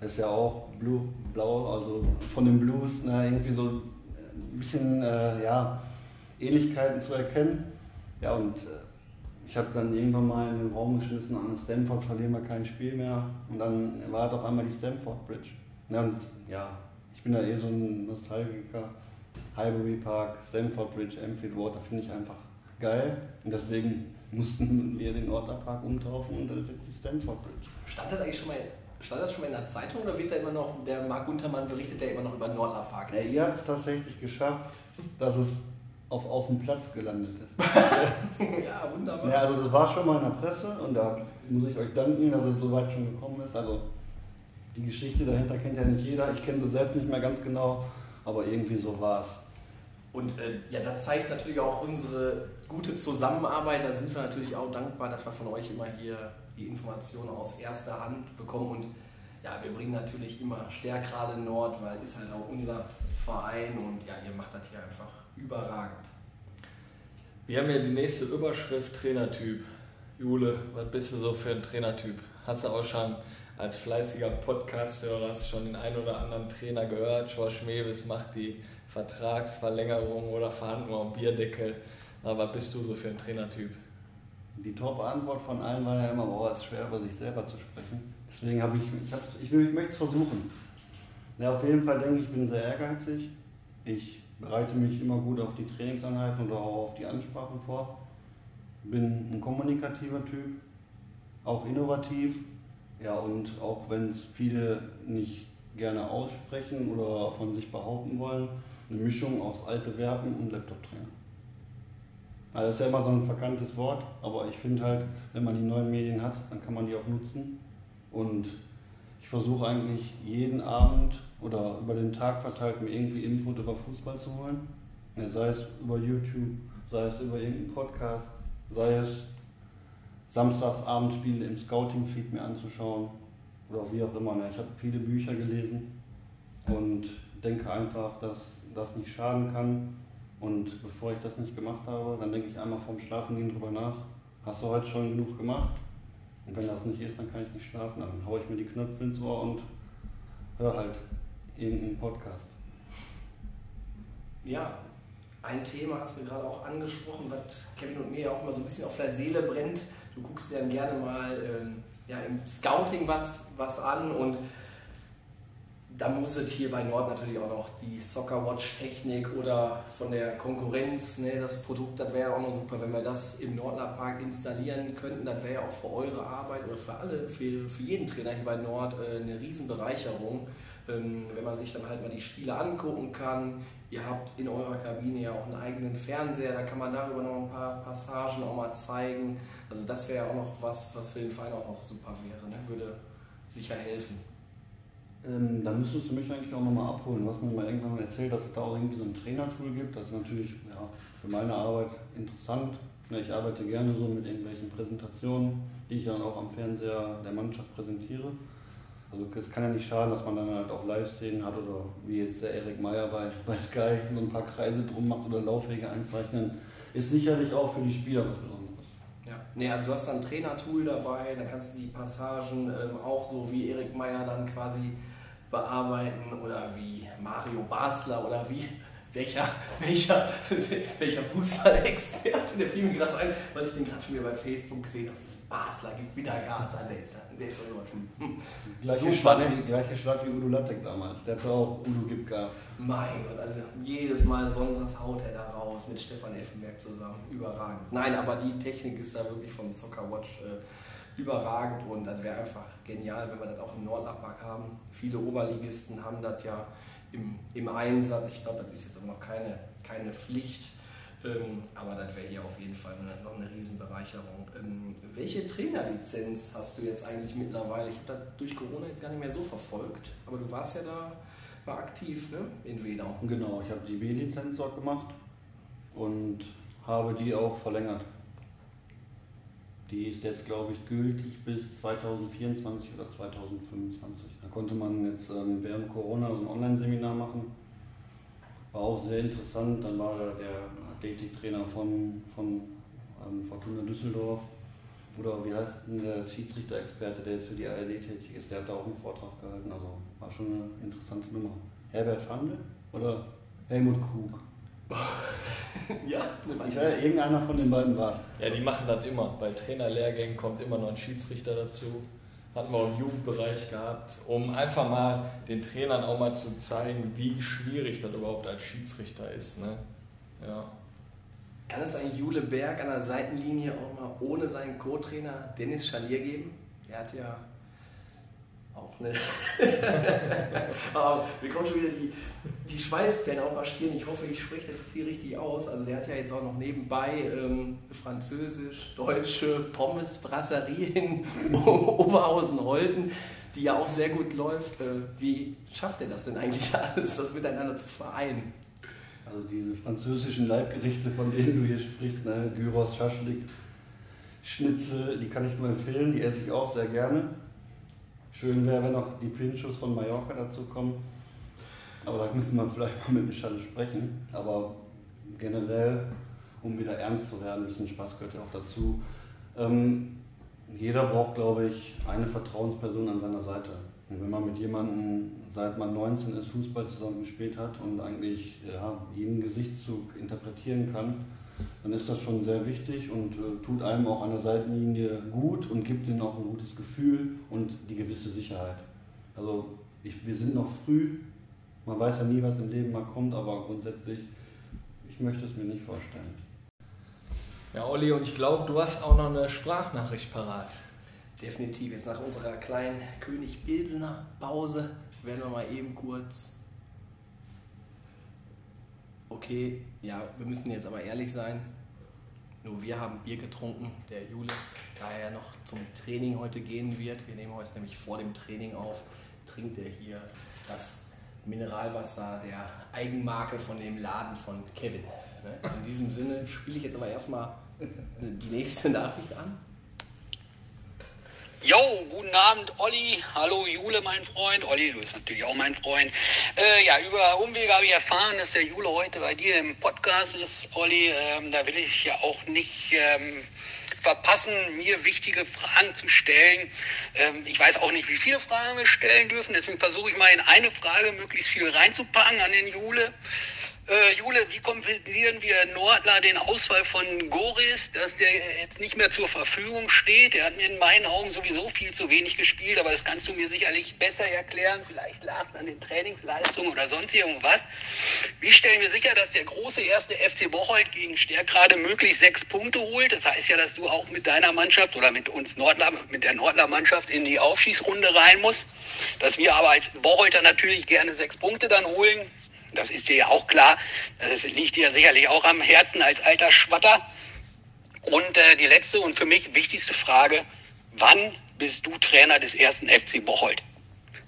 Das ist ja auch blue, blau, also von den Blues na, irgendwie so ein bisschen äh, ja, Ähnlichkeiten zu erkennen. Ja, und äh, ich habe dann irgendwann mal in den Raum geschmissen, an Stanford verlieren wir kein Spiel mehr. Und dann war halt auf einmal die Stanford Bridge. Ja, und ja, ich bin da eh so ein Nostalgiker. Highbury Park, Stanford Bridge, Enfield Water finde ich einfach geil. Und deswegen mussten wir den Orterpark umtaufen und das ist jetzt die Stanford Bridge. Stand das eigentlich schon mal, stand das schon mal in der Zeitung oder wird da immer noch, der Marc Guntermann berichtet ja immer noch über Nordler Park? Ja, ihr habt es tatsächlich geschafft, dass es auf, auf dem Platz gelandet ist. ja, wunderbar. Ja, also das war schon mal in der Presse und da muss ich euch danken, dass es so weit schon gekommen ist. Also die Geschichte dahinter kennt ja nicht jeder. Ich kenne sie selbst nicht mehr ganz genau, aber irgendwie so war es. Und äh, ja, das zeigt natürlich auch unsere gute Zusammenarbeit. Da sind wir natürlich auch dankbar, dass wir von euch immer hier die Informationen aus erster Hand bekommen. Und ja, wir bringen natürlich immer Stärkrade Nord, weil ist halt auch unser Verein und ja, ihr macht das hier einfach überragend. Wir haben ja die nächste Überschrift Trainertyp. Jule, was bist du so für ein Trainertyp? Hast du auch schon als fleißiger Podcast-Hörer hast schon den einen oder anderen Trainer gehört? George Mewes macht die Vertragsverlängerung oder Verhandlung am Bierdeckel. Aber was bist du so für ein Trainertyp? Die Top-Antwort von allen war ja immer, oh, es ist schwer, über sich selber zu sprechen. Deswegen habe ich, ich, ich, ich möchte es versuchen. Ja, auf jeden Fall denke ich, ich bin sehr ehrgeizig. Ich bereite mich immer gut auf die Trainingseinheiten oder auch auf die Ansprachen vor. Bin ein kommunikativer Typ, auch innovativ Ja, und auch wenn es viele nicht gerne aussprechen oder von sich behaupten wollen, eine Mischung aus alte Verben und Laptop-Trainer. Also das ist ja immer so ein verkanntes Wort, aber ich finde halt, wenn man die neuen Medien hat, dann kann man die auch nutzen. Und ich versuche eigentlich jeden Abend oder über den Tag verteilt mir irgendwie Input über Fußball zu holen. Sei es über YouTube, sei es über irgendeinen Podcast, sei es Samstagsabendspiele im Scouting-Feed mir anzuschauen oder wie auch immer. Ne? Ich habe viele Bücher gelesen und denke einfach, dass das nicht schaden kann. Und bevor ich das nicht gemacht habe, dann denke ich einmal vorm Schlafengehen drüber nach. Hast du heute schon genug gemacht? Und wenn das nicht ist, dann kann ich nicht schlafen. Dann haue ich mir die Knöpfe ins Ohr und höre halt irgendeinen Podcast. Ja, ein Thema hast du gerade auch angesprochen, was Kevin und mir ja auch immer so ein bisschen auf der Seele brennt. Du guckst dir dann gerne mal ähm, ja, im Scouting was, was an und da muss es hier bei Nord natürlich auch noch die Soccer Watch Technik oder von der Konkurrenz, ne, das Produkt, das wäre ja auch noch super, wenn wir das im Nordler Park installieren könnten. Das wäre ja auch für eure Arbeit oder für alle, für, für jeden Trainer hier bei Nord äh, eine Riesenbereicherung, ähm, wenn man sich dann halt mal die Spiele angucken kann. Ihr habt in eurer Kabine ja auch einen eigenen Fernseher, da kann man darüber noch ein paar Passagen auch mal zeigen. Also das wäre ja auch noch was, was für den Verein auch noch super wäre, ne? würde sicher helfen. Ähm, dann müsstest du mich eigentlich auch nochmal abholen. Hast mir mal irgendwann erzählt, dass es da auch irgendwie so ein Trainertool gibt. Das ist natürlich ja, für meine Arbeit interessant. Ja, ich arbeite gerne so mit irgendwelchen Präsentationen, die ich dann auch am Fernseher der Mannschaft präsentiere. Also es kann ja nicht schaden, dass man dann halt auch Live-Szenen hat oder wie jetzt der Erik Meyer bei, bei Sky so ein paar Kreise drum macht oder Laufwege einzeichnen. Ist sicherlich auch für die Spieler was Besonderes. Ja, nee, also du hast dann Trainertool dabei, da kannst du die Passagen ähm, auch so wie Erik Meyer dann quasi bearbeiten oder wie Mario Basler oder wie welcher, welcher, welcher Fußballexperte, der fiel mir gerade ein, weil ich den gerade schon wieder bei Facebook gesehen habe. Basler gibt wieder Gas, also der ist, der ist also schon gleiche super, Schlag, wie, gleiche Schlag wie Udo Lattek damals. Der hat auch Udo gibt Gas. Mein Gott, also jedes Mal sonntags haut er da raus mit Stefan Effenberg zusammen. Überragend. Nein, aber die Technik ist da wirklich vom Soccer Watch äh, überragend und das wäre einfach genial, wenn wir das auch im Nordlapppark haben. Viele Oberligisten haben das ja im, im Einsatz. Ich glaube, das ist jetzt aber noch keine, keine Pflicht. Ähm, aber das wäre hier auf jeden Fall eine, noch eine Riesenbereicherung. Ähm, welche Trainerlizenz hast du jetzt eigentlich mittlerweile? Ich habe das durch Corona jetzt gar nicht mehr so verfolgt, aber du warst ja da war aktiv ne? in Wedau. Genau, ich habe die B-Lizenz dort gemacht und habe die auch verlängert. Die ist jetzt, glaube ich, gültig bis 2024 oder 2025. Da konnte man jetzt ähm, während Corona so ein Online-Seminar machen. War auch sehr interessant. Dann war der Athletiktrainer von, von ähm, Fortuna Düsseldorf. Oder wie heißt denn der Schiedsrichter-Experte, der jetzt für die ARD tätig ist, der hat da auch einen Vortrag gehalten. Also war schon eine interessante Nummer. Herbert Fandel oder Helmut Krug? ja, Ich weiß, irgendeiner von den beiden war Ja, die machen das immer. Bei Trainerlehrgängen kommt immer noch ein Schiedsrichter dazu. Hatten wir auch im Jugendbereich gehabt, um einfach mal den Trainern auch mal zu zeigen, wie schwierig das überhaupt als Schiedsrichter ist. Ne? Ja. Kann es einen Jule Berg an der Seitenlinie auch mal ohne seinen Co-Trainer Dennis Schalier geben? Der hat ja auch eine. Wir kommen schon wieder die, die Schweißpläne auf Stirn. Ich hoffe, ich spreche das jetzt hier richtig aus. Also, der hat ja jetzt auch noch nebenbei ähm, französisch-deutsche Pommes-Brasserie in Oberhausen-Holten, die ja auch sehr gut läuft. Äh, wie schafft er das denn eigentlich alles, das miteinander zu vereinen? Also diese französischen Leibgerichte, von denen du hier sprichst, ne? Gyros, Schaschlik, Schnitzel, die kann ich nur empfehlen, die esse ich auch sehr gerne. Schön wäre, wenn noch die Pinchos von Mallorca dazu kommen. Aber da müssen wir vielleicht mal mit Michelle sprechen. Aber generell, um wieder ernst zu werden, ein bisschen Spaß gehört ja auch dazu. Ähm, jeder braucht, glaube ich, eine Vertrauensperson an seiner Seite. Und wenn man mit jemandem, seit man 19 ist, Fußball zusammen gespielt hat und eigentlich ja, jeden Gesichtszug interpretieren kann, dann ist das schon sehr wichtig und äh, tut einem auch an der Seitenlinie gut und gibt ihnen auch ein gutes Gefühl und die gewisse Sicherheit. Also ich, wir sind noch früh, man weiß ja nie, was im Leben mal kommt, aber grundsätzlich, ich möchte es mir nicht vorstellen. Ja, Olli, und ich glaube, du hast auch noch eine Sprachnachricht parat. Definitiv. Jetzt nach unserer kleinen König Pilsener Pause werden wir mal eben kurz. Okay, ja, wir müssen jetzt aber ehrlich sein. Nur wir haben Bier getrunken, der Jule, da er noch zum Training heute gehen wird. Wir nehmen heute nämlich vor dem Training auf, trinkt er hier das Mineralwasser der Eigenmarke von dem Laden von Kevin. Ne? In diesem Sinne spiele ich jetzt aber erstmal die nächste Nachricht an. Jo, guten Abend, Olli. Hallo, Jule, mein Freund. Olli, du bist natürlich auch mein Freund. Äh, ja, über Umwege habe ich erfahren, dass der Jule heute bei dir im Podcast ist. Olli, ähm, da will ich ja auch nicht ähm, verpassen, mir wichtige Fragen zu stellen. Ähm, ich weiß auch nicht, wie viele Fragen wir stellen dürfen. Deswegen versuche ich mal in eine Frage möglichst viel reinzupacken an den Jule. Äh, Jule, wie kompensieren wir Nordler den Ausfall von Goris, dass der jetzt nicht mehr zur Verfügung steht? Der hat mir in meinen Augen sowieso viel zu wenig gespielt, aber das kannst du mir sicherlich besser erklären. Vielleicht lag es an den Trainingsleistungen oder sonst irgendwas. Wie stellen wir sicher, dass der große erste FC Bocholt gegen Stärkrade möglichst sechs Punkte holt? Das heißt ja, dass du auch mit deiner Mannschaft oder mit uns Nordler, mit der Nordler Mannschaft in die Aufschießrunde rein musst. Dass wir aber als Bocholter natürlich gerne sechs Punkte dann holen das ist dir ja auch klar. Das liegt dir sicherlich auch am Herzen als alter Schwatter. Und äh, die letzte und für mich wichtigste Frage, wann bist du Trainer des ersten FC Bocholt?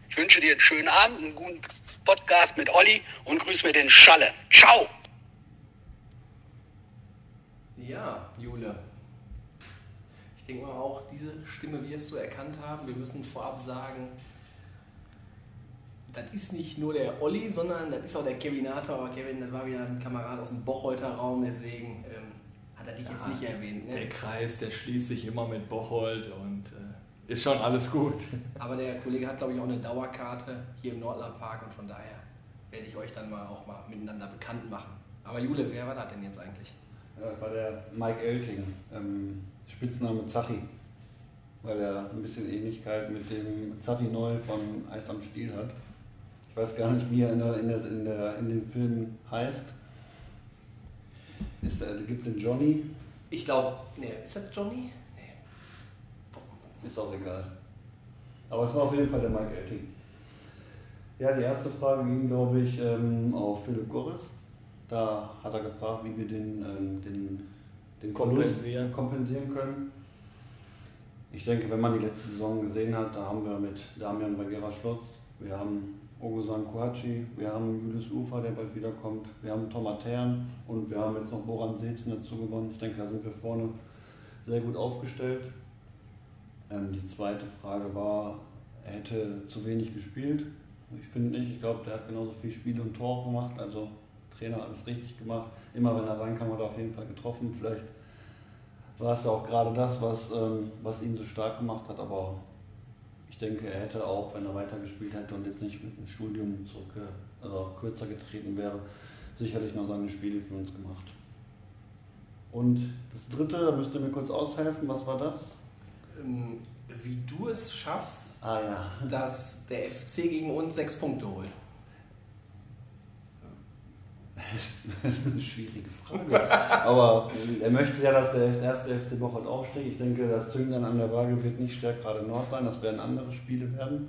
Ich wünsche dir einen schönen Abend, einen guten Podcast mit Olli und grüß mir den Schalle. Ciao! Ja, Jule. Ich denke mal auch, diese Stimme wirst du erkannt haben. Wir müssen vorab sagen, das ist nicht nur der Olli, sondern das ist auch der Kevinator. Aber Kevin, das war wieder ein Kamerad aus dem Bocholter Raum, deswegen ähm, hat er dich ja, jetzt nicht erwähnt. Ne? Der Kreis, der schließt sich immer mit Bocholt und äh, ist schon alles gut. Aber der Kollege hat, glaube ich, auch eine Dauerkarte hier im Nordlandpark und von daher werde ich euch dann mal auch mal miteinander bekannt machen. Aber Jule, wer war das denn jetzt eigentlich? Ja, war der Mike Elting, ähm, Spitzname Zachi, weil er ein bisschen Ähnlichkeit mit dem Zachi Neu von Eis am Stiel hat. Ich weiß gar nicht, wie er in, der, in, der, in, der, in den Filmen heißt. Gibt es den Johnny? Ich glaube, nee, ist das Johnny? Nee. Ist auch egal. Aber es war auf jeden Fall der Mike Elting. Ja, die erste Frage ging, glaube ich, ähm, auf Philipp Goris. Da hat er gefragt, wie wir den, ähm, den, den kompensieren. kompensieren können. Ich denke, wenn man die letzte Saison gesehen hat, da haben wir mit Damian Bagheera Schlotz, wir haben Ogusan Kuhachi, wir haben Julius Ufer, der bald wiederkommt, wir haben Thomas Tern und wir haben jetzt noch Boran Sezen dazu gewonnen. Ich denke, da sind wir vorne sehr gut aufgestellt. Ähm, die zweite Frage war, er hätte zu wenig gespielt. Ich finde nicht, ich glaube, der hat genauso viel Spiele und Tor gemacht, also Trainer alles richtig gemacht. Immer wenn er reinkam, hat er auf jeden Fall getroffen. Vielleicht war es ja auch gerade das, was, ähm, was ihn so stark gemacht hat, aber denke, er hätte auch, wenn er weitergespielt hätte und jetzt nicht mit dem Studium zurück, also kürzer getreten wäre, sicherlich noch seine Spiele für uns gemacht. Und das dritte, da müsst ihr mir kurz aushelfen, was war das? Ähm, wie du es schaffst, ah, ja. dass der FC gegen uns sechs Punkte holt. Das ist eine schwierige Frage. Aber er möchte ja, dass der erste FC Bocholt aufsteigt. Ich denke, das Zünglein an der Waage wird nicht stärker gerade Nord sein. Das werden andere Spiele werden.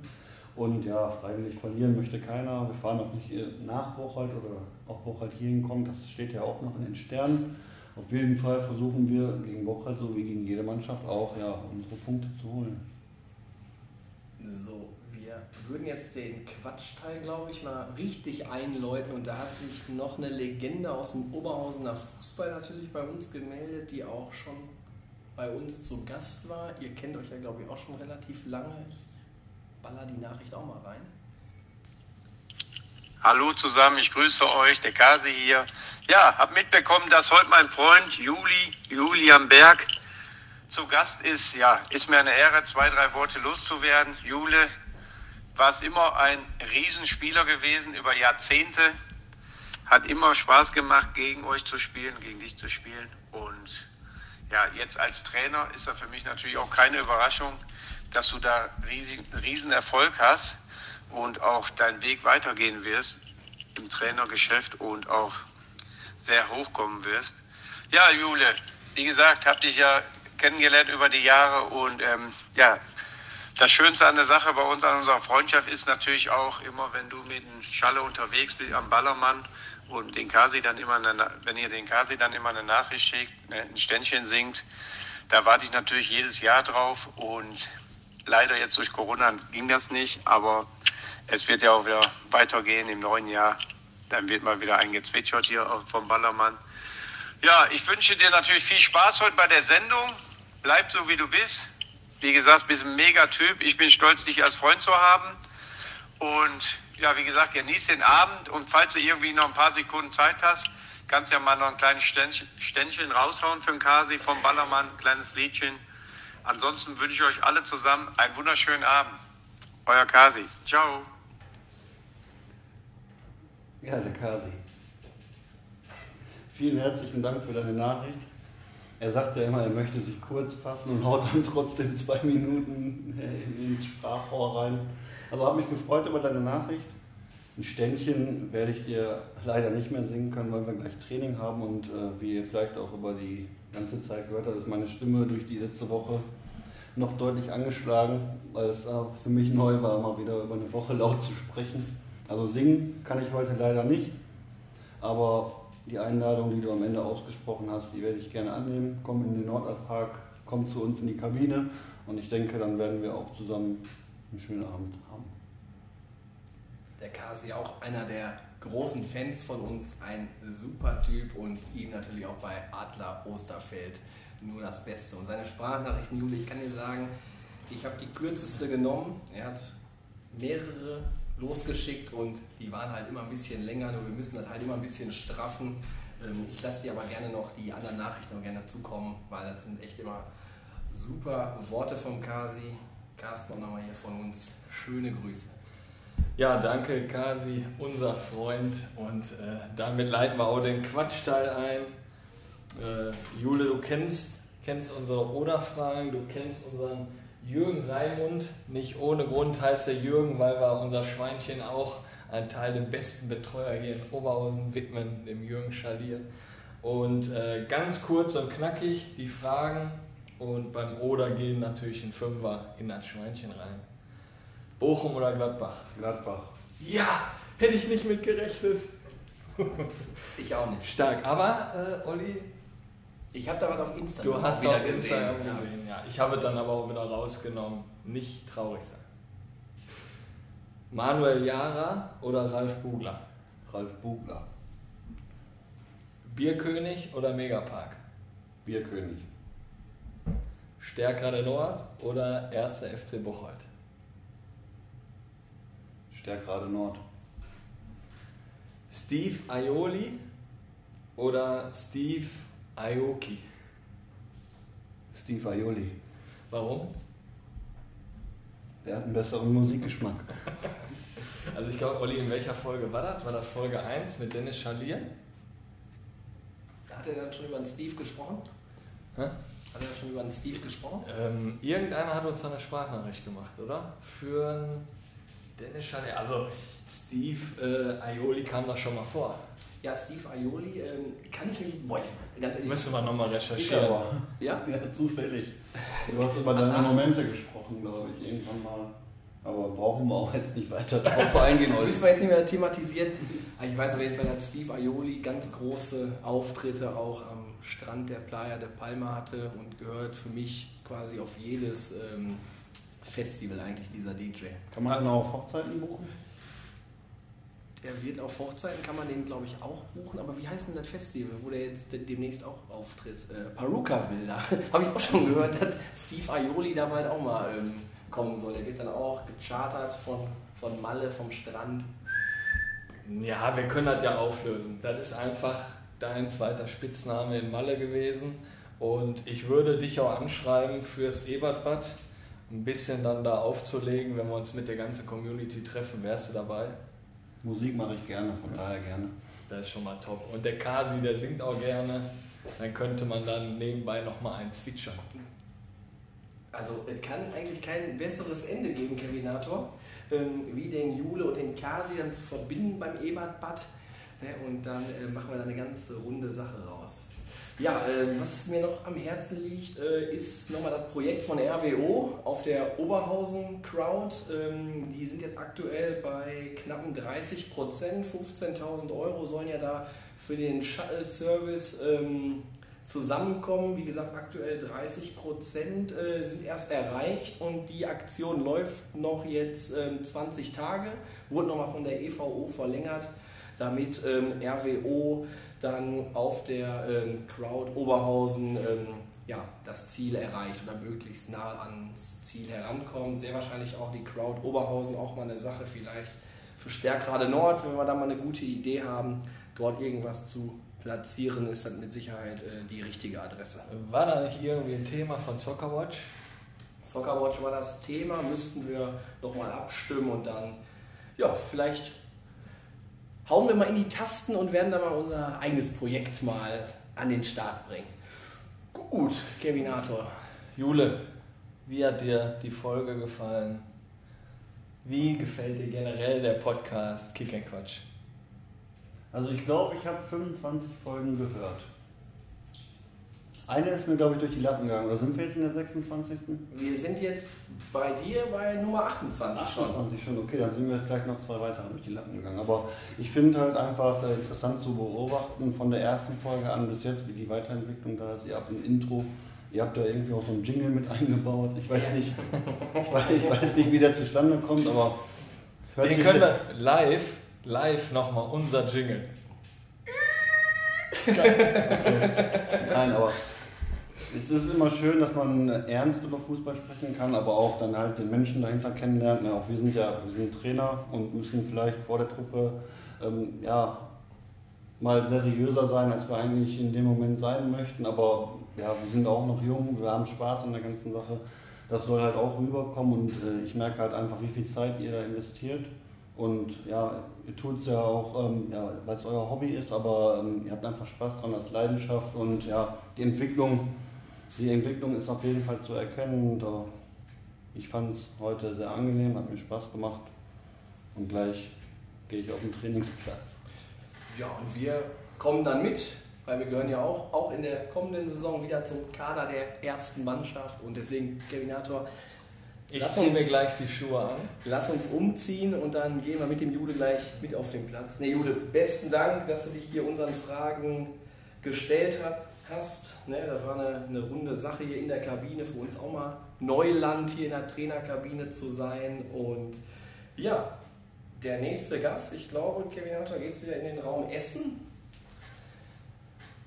Und ja, freiwillig verlieren möchte keiner. Wir fahren auch nicht nach Bocholt oder auch Bocholt hierhin kommt. Das steht ja auch noch in den Sternen. Auf jeden Fall versuchen wir gegen Bocholt, so wie gegen jede Mannschaft, auch ja, unsere Punkte zu holen. So, würden jetzt den Quatschteil, glaube ich, mal richtig einläuten. Und da hat sich noch eine Legende aus dem Oberhausener Fußball natürlich bei uns gemeldet, die auch schon bei uns zu Gast war. Ihr kennt euch ja, glaube ich, auch schon relativ lange. Ich baller die Nachricht auch mal rein. Hallo zusammen, ich grüße euch, der Kasi hier. Ja, hab mitbekommen, dass heute mein Freund Juli, Julian Berg, zu Gast ist. Ja, ist mir eine Ehre, zwei, drei Worte loszuwerden. Jule, war es immer ein Riesenspieler gewesen über Jahrzehnte. Hat immer Spaß gemacht, gegen euch zu spielen, gegen dich zu spielen. Und ja, jetzt als Trainer ist er für mich natürlich auch keine Überraschung, dass du da riesen, riesen Erfolg hast und auch deinen Weg weitergehen wirst im Trainergeschäft und auch sehr hochkommen wirst. Ja, Jule, wie gesagt, habe dich ja kennengelernt über die Jahre und ähm, ja, das Schönste an der Sache bei uns, an unserer Freundschaft ist natürlich auch immer, wenn du mit dem Schalle unterwegs bist am Ballermann und den Kasi dann immer, eine, wenn ihr den Kasi dann immer eine Nachricht schickt, ne, ein Ständchen singt, da warte ich natürlich jedes Jahr drauf und leider jetzt durch Corona ging das nicht, aber es wird ja auch wieder weitergehen im neuen Jahr. Dann wird mal wieder eingezwitschert hier vom Ballermann. Ja, ich wünsche dir natürlich viel Spaß heute bei der Sendung. Bleib so, wie du bist. Wie gesagt, bist ein Megatyp. Ich bin stolz, dich als Freund zu haben. Und ja, wie gesagt, genieß den Abend. Und falls du irgendwie noch ein paar Sekunden Zeit hast, kannst du ja mal noch ein kleines Ständchen raushauen für den Kasi vom Ballermann, ein kleines Liedchen. Ansonsten wünsche ich euch alle zusammen einen wunderschönen Abend. Euer Kasi. Ciao. Ja, der Kasi. Vielen herzlichen Dank für deine Nachricht. Er sagt ja immer, er möchte sich kurz fassen und haut dann trotzdem zwei Minuten ins Sprachrohr rein. Also habe mich gefreut über deine Nachricht. Ein Ständchen werde ich dir leider nicht mehr singen können, weil wir gleich Training haben und äh, wie ihr vielleicht auch über die ganze Zeit gehört habt, ist meine Stimme durch die letzte Woche noch deutlich angeschlagen, weil es äh, für mich neu war, mal wieder über eine Woche laut zu sprechen. Also singen kann ich heute leider nicht, aber die Einladung, die du am Ende ausgesprochen hast, die werde ich gerne annehmen. Komm in den Nordalpark, komm zu uns in die Kabine und ich denke, dann werden wir auch zusammen einen schönen Abend haben. Der Kasi auch einer der großen Fans von uns, ein super Typ und ihm natürlich auch bei Adler Osterfeld nur das Beste. Und seine Sprachnachrichten, Juli, ich kann dir sagen, ich habe die kürzeste genommen. Er hat mehrere losgeschickt und die waren halt immer ein bisschen länger, nur wir müssen das halt immer ein bisschen straffen. Ähm, ich lasse dir aber gerne noch die anderen Nachrichten noch gerne zukommen, weil das sind echt immer super Worte vom Kasi. Carsten, auch nochmal hier von uns. Schöne Grüße. Ja, danke Kasi, unser Freund. Und äh, damit leiten wir auch den Quatschteil ein. Äh, Jule, du kennst, kennst unsere Oder-Fragen, du kennst unseren Jürgen Raimund. Nicht ohne Grund heißt er Jürgen, weil wir unser Schweinchen auch einen Teil dem besten Betreuer hier in Oberhausen widmen, dem Jürgen Schalier. Und äh, ganz kurz und knackig die Fragen und beim Oder gehen natürlich ein Fünfer in das Schweinchen rein. Bochum oder Gladbach? Gladbach. Ja, hätte ich nicht mit gerechnet. ich auch nicht. Stark. Aber, äh, Olli, ich habe da was auf Instagram du hast wieder auf gesehen. Instagram gesehen. Ja. Ich habe dann aber auch wieder rausgenommen. Nicht traurig sein. Manuel Jara oder Ralf Bugler? Ralf Bugler. Bierkönig oder Megapark? Bierkönig. Stärkrade Nord oder 1. FC Bocholt? Stärkrade Nord. Steve Aioli oder Steve Aoki. Steve Aioli. Warum? Der hat einen besseren Musikgeschmack. also ich glaube, Olli, in welcher Folge war das? War das Folge 1 mit Dennis Schalier? Hat er dann schon über einen Steve gesprochen? Hä? Hat er schon über einen Steve gesprochen? Ähm, irgendeiner hat uns eine Sprachnachricht gemacht, oder? Für Dennis Schalier. Also Steve äh, Aioli kam da schon mal vor. Ja, Steve Aioli, ähm, kann ich mich. Boah, ganz ehrlich. Müssen wir nochmal recherchieren. Ja? ja, zufällig. Du hast über deine Momente gesprochen, glaube ich, irgendwann mal. Aber brauchen wir auch jetzt nicht weiter darauf eingehen. Müssen wir jetzt nicht mehr thematisieren. Ich weiß auf jeden Fall, dass Steve Aioli ganz große Auftritte auch am Strand der Playa de Palma hatte und gehört für mich quasi auf jedes ähm, Festival eigentlich dieser DJ. Kann man halt noch Hochzeiten buchen? Der wird auf Hochzeiten, kann man den glaube ich auch buchen, aber wie heißt denn das Festival, wo der jetzt demnächst auch auftritt? Äh, Paruka Wilder. Habe ich auch schon gehört, dass Steve Aioli da bald auch mal ähm, kommen soll. Der wird dann auch gechartert von, von Malle, vom Strand. Ja, wir können das ja auflösen. Das ist einfach dein zweiter Spitzname in Malle gewesen. Und ich würde dich auch anschreiben fürs Ebertbad, ein bisschen dann da aufzulegen, wenn wir uns mit der ganzen Community treffen. Wärst du dabei? Musik mache ich gerne, von daher gerne. Das ist schon mal top. Und der Kasi, der singt auch gerne. Dann könnte man dann nebenbei nochmal einen zwitschern. Also es kann eigentlich kein besseres Ende geben, Kevinator, ähm, wie den Jule und den Kasi dann zu verbinden beim Ebertbad. Ne? Und dann äh, machen wir da eine ganze runde Sache raus. Ja, äh, was mir noch am Herzen liegt, äh, ist nochmal das Projekt von RWO auf der Oberhausen Crowd. Ähm, die sind jetzt aktuell bei knappen 30 Prozent, 15.000 Euro sollen ja da für den Shuttle-Service ähm, zusammenkommen. Wie gesagt, aktuell 30 Prozent äh, sind erst erreicht und die Aktion läuft noch jetzt ähm, 20 Tage, wurde nochmal von der EVO verlängert, damit ähm, RWO dann auf der ähm, Crowd Oberhausen ähm, ja, das Ziel erreicht oder möglichst nah ans Ziel herankommt. Sehr wahrscheinlich auch die Crowd Oberhausen auch mal eine Sache vielleicht für Stärkrade Nord, wenn wir da mal eine gute Idee haben, dort irgendwas zu platzieren, ist dann mit Sicherheit äh, die richtige Adresse. War da nicht irgendwie ein Thema von Soccerwatch? Soccerwatch war das Thema, müssten wir nochmal abstimmen und dann, ja, vielleicht hauen wir mal in die Tasten und werden da mal unser eigenes Projekt mal an den Start bringen. Gut, Kevinator. Jule, wie hat dir die Folge gefallen? Wie gefällt dir generell der Podcast Kick and Quatsch? Also ich glaube, ich habe 25 Folgen gehört. Eine ist mir, glaube ich, durch die Lappen gegangen. Oder sind wir jetzt in der 26.? Wir sind jetzt bei dir bei Nummer 28 schon. 28 schon, okay, dann sind wir jetzt gleich noch zwei weitere durch die Lappen gegangen. Aber ich finde halt einfach äh, interessant zu beobachten von der ersten Folge an bis jetzt, wie die Weiterentwicklung da ist. Ihr habt ein Intro, ihr habt da irgendwie auch so einen Jingle mit eingebaut. Ich weiß nicht, ich weiß, ich weiß nicht wie der zustande kommt, aber... hört Den können wir live, live nochmal unser Jingle. Nein, aber es ist immer schön, dass man ernst über Fußball sprechen kann, aber auch dann halt den Menschen dahinter kennenlernt. Ja, auch wir sind ja wir sind Trainer und müssen vielleicht vor der Truppe ähm, ja, mal seriöser sein, als wir eigentlich in dem Moment sein möchten. Aber ja, wir sind auch noch jung, wir haben Spaß an der ganzen Sache. Das soll halt auch rüberkommen und äh, ich merke halt einfach, wie viel Zeit ihr da investiert. Und ja, ihr tut es ja auch, ähm, ja, weil es euer Hobby ist, aber ähm, ihr habt einfach Spaß dran als Leidenschaft und ja, die Entwicklung, die Entwicklung ist auf jeden Fall zu erkennen. Und, äh, ich fand es heute sehr angenehm, hat mir Spaß gemacht und gleich gehe ich auf den Trainingsplatz. Ja, und wir kommen dann mit, weil wir gehören ja auch, auch in der kommenden Saison wieder zum Kader der ersten Mannschaft. Und deswegen, Kevinator, Ich Lass ziehe uns- mir gleich die Schuhe an. lass uns umziehen und dann gehen wir mit dem Jude gleich mit auf den Platz. Ne, Jude, besten Dank, dass du dich hier unseren Fragen gestellt hat, hast. Ne, das war eine, eine runde Sache hier in der Kabine, für uns auch mal Neuland hier in der Trainerkabine zu sein. Und ja, der nächste Gast, ich glaube, Kevinator, geht es wieder in den Raum Essen.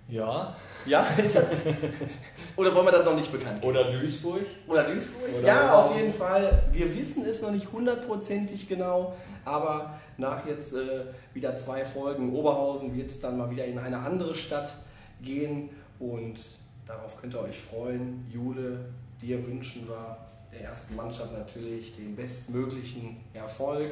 Ja. Ja, oder wollen wir das noch nicht bekannt geben? Oder Duisburg. Oder Duisburg? Oder ja, auf jeden Fall. Wir wissen es noch nicht hundertprozentig genau, aber nach jetzt äh, wieder zwei Folgen Oberhausen wird es dann mal wieder in eine andere Stadt gehen und darauf könnt ihr euch freuen. Jule, dir wünschen wir der ersten Mannschaft natürlich den bestmöglichen Erfolg.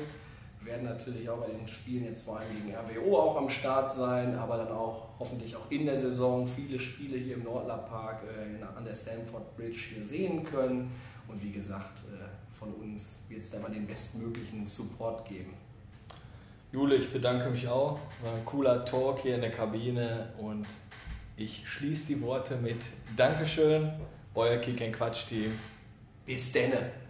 Wir werden natürlich auch bei den Spielen jetzt vor allem gegen RWO auch am Start sein, aber dann auch hoffentlich auch in der Saison viele Spiele hier im Nordler Park äh, an der Stamford Bridge hier sehen können. Und wie gesagt, äh, von uns wird es da mal den bestmöglichen Support geben. Jule, ich bedanke mich auch. War ein cooler Talk hier in der Kabine und ich schließe die Worte mit Dankeschön, euer Kick Quatsch Team. Bis denne!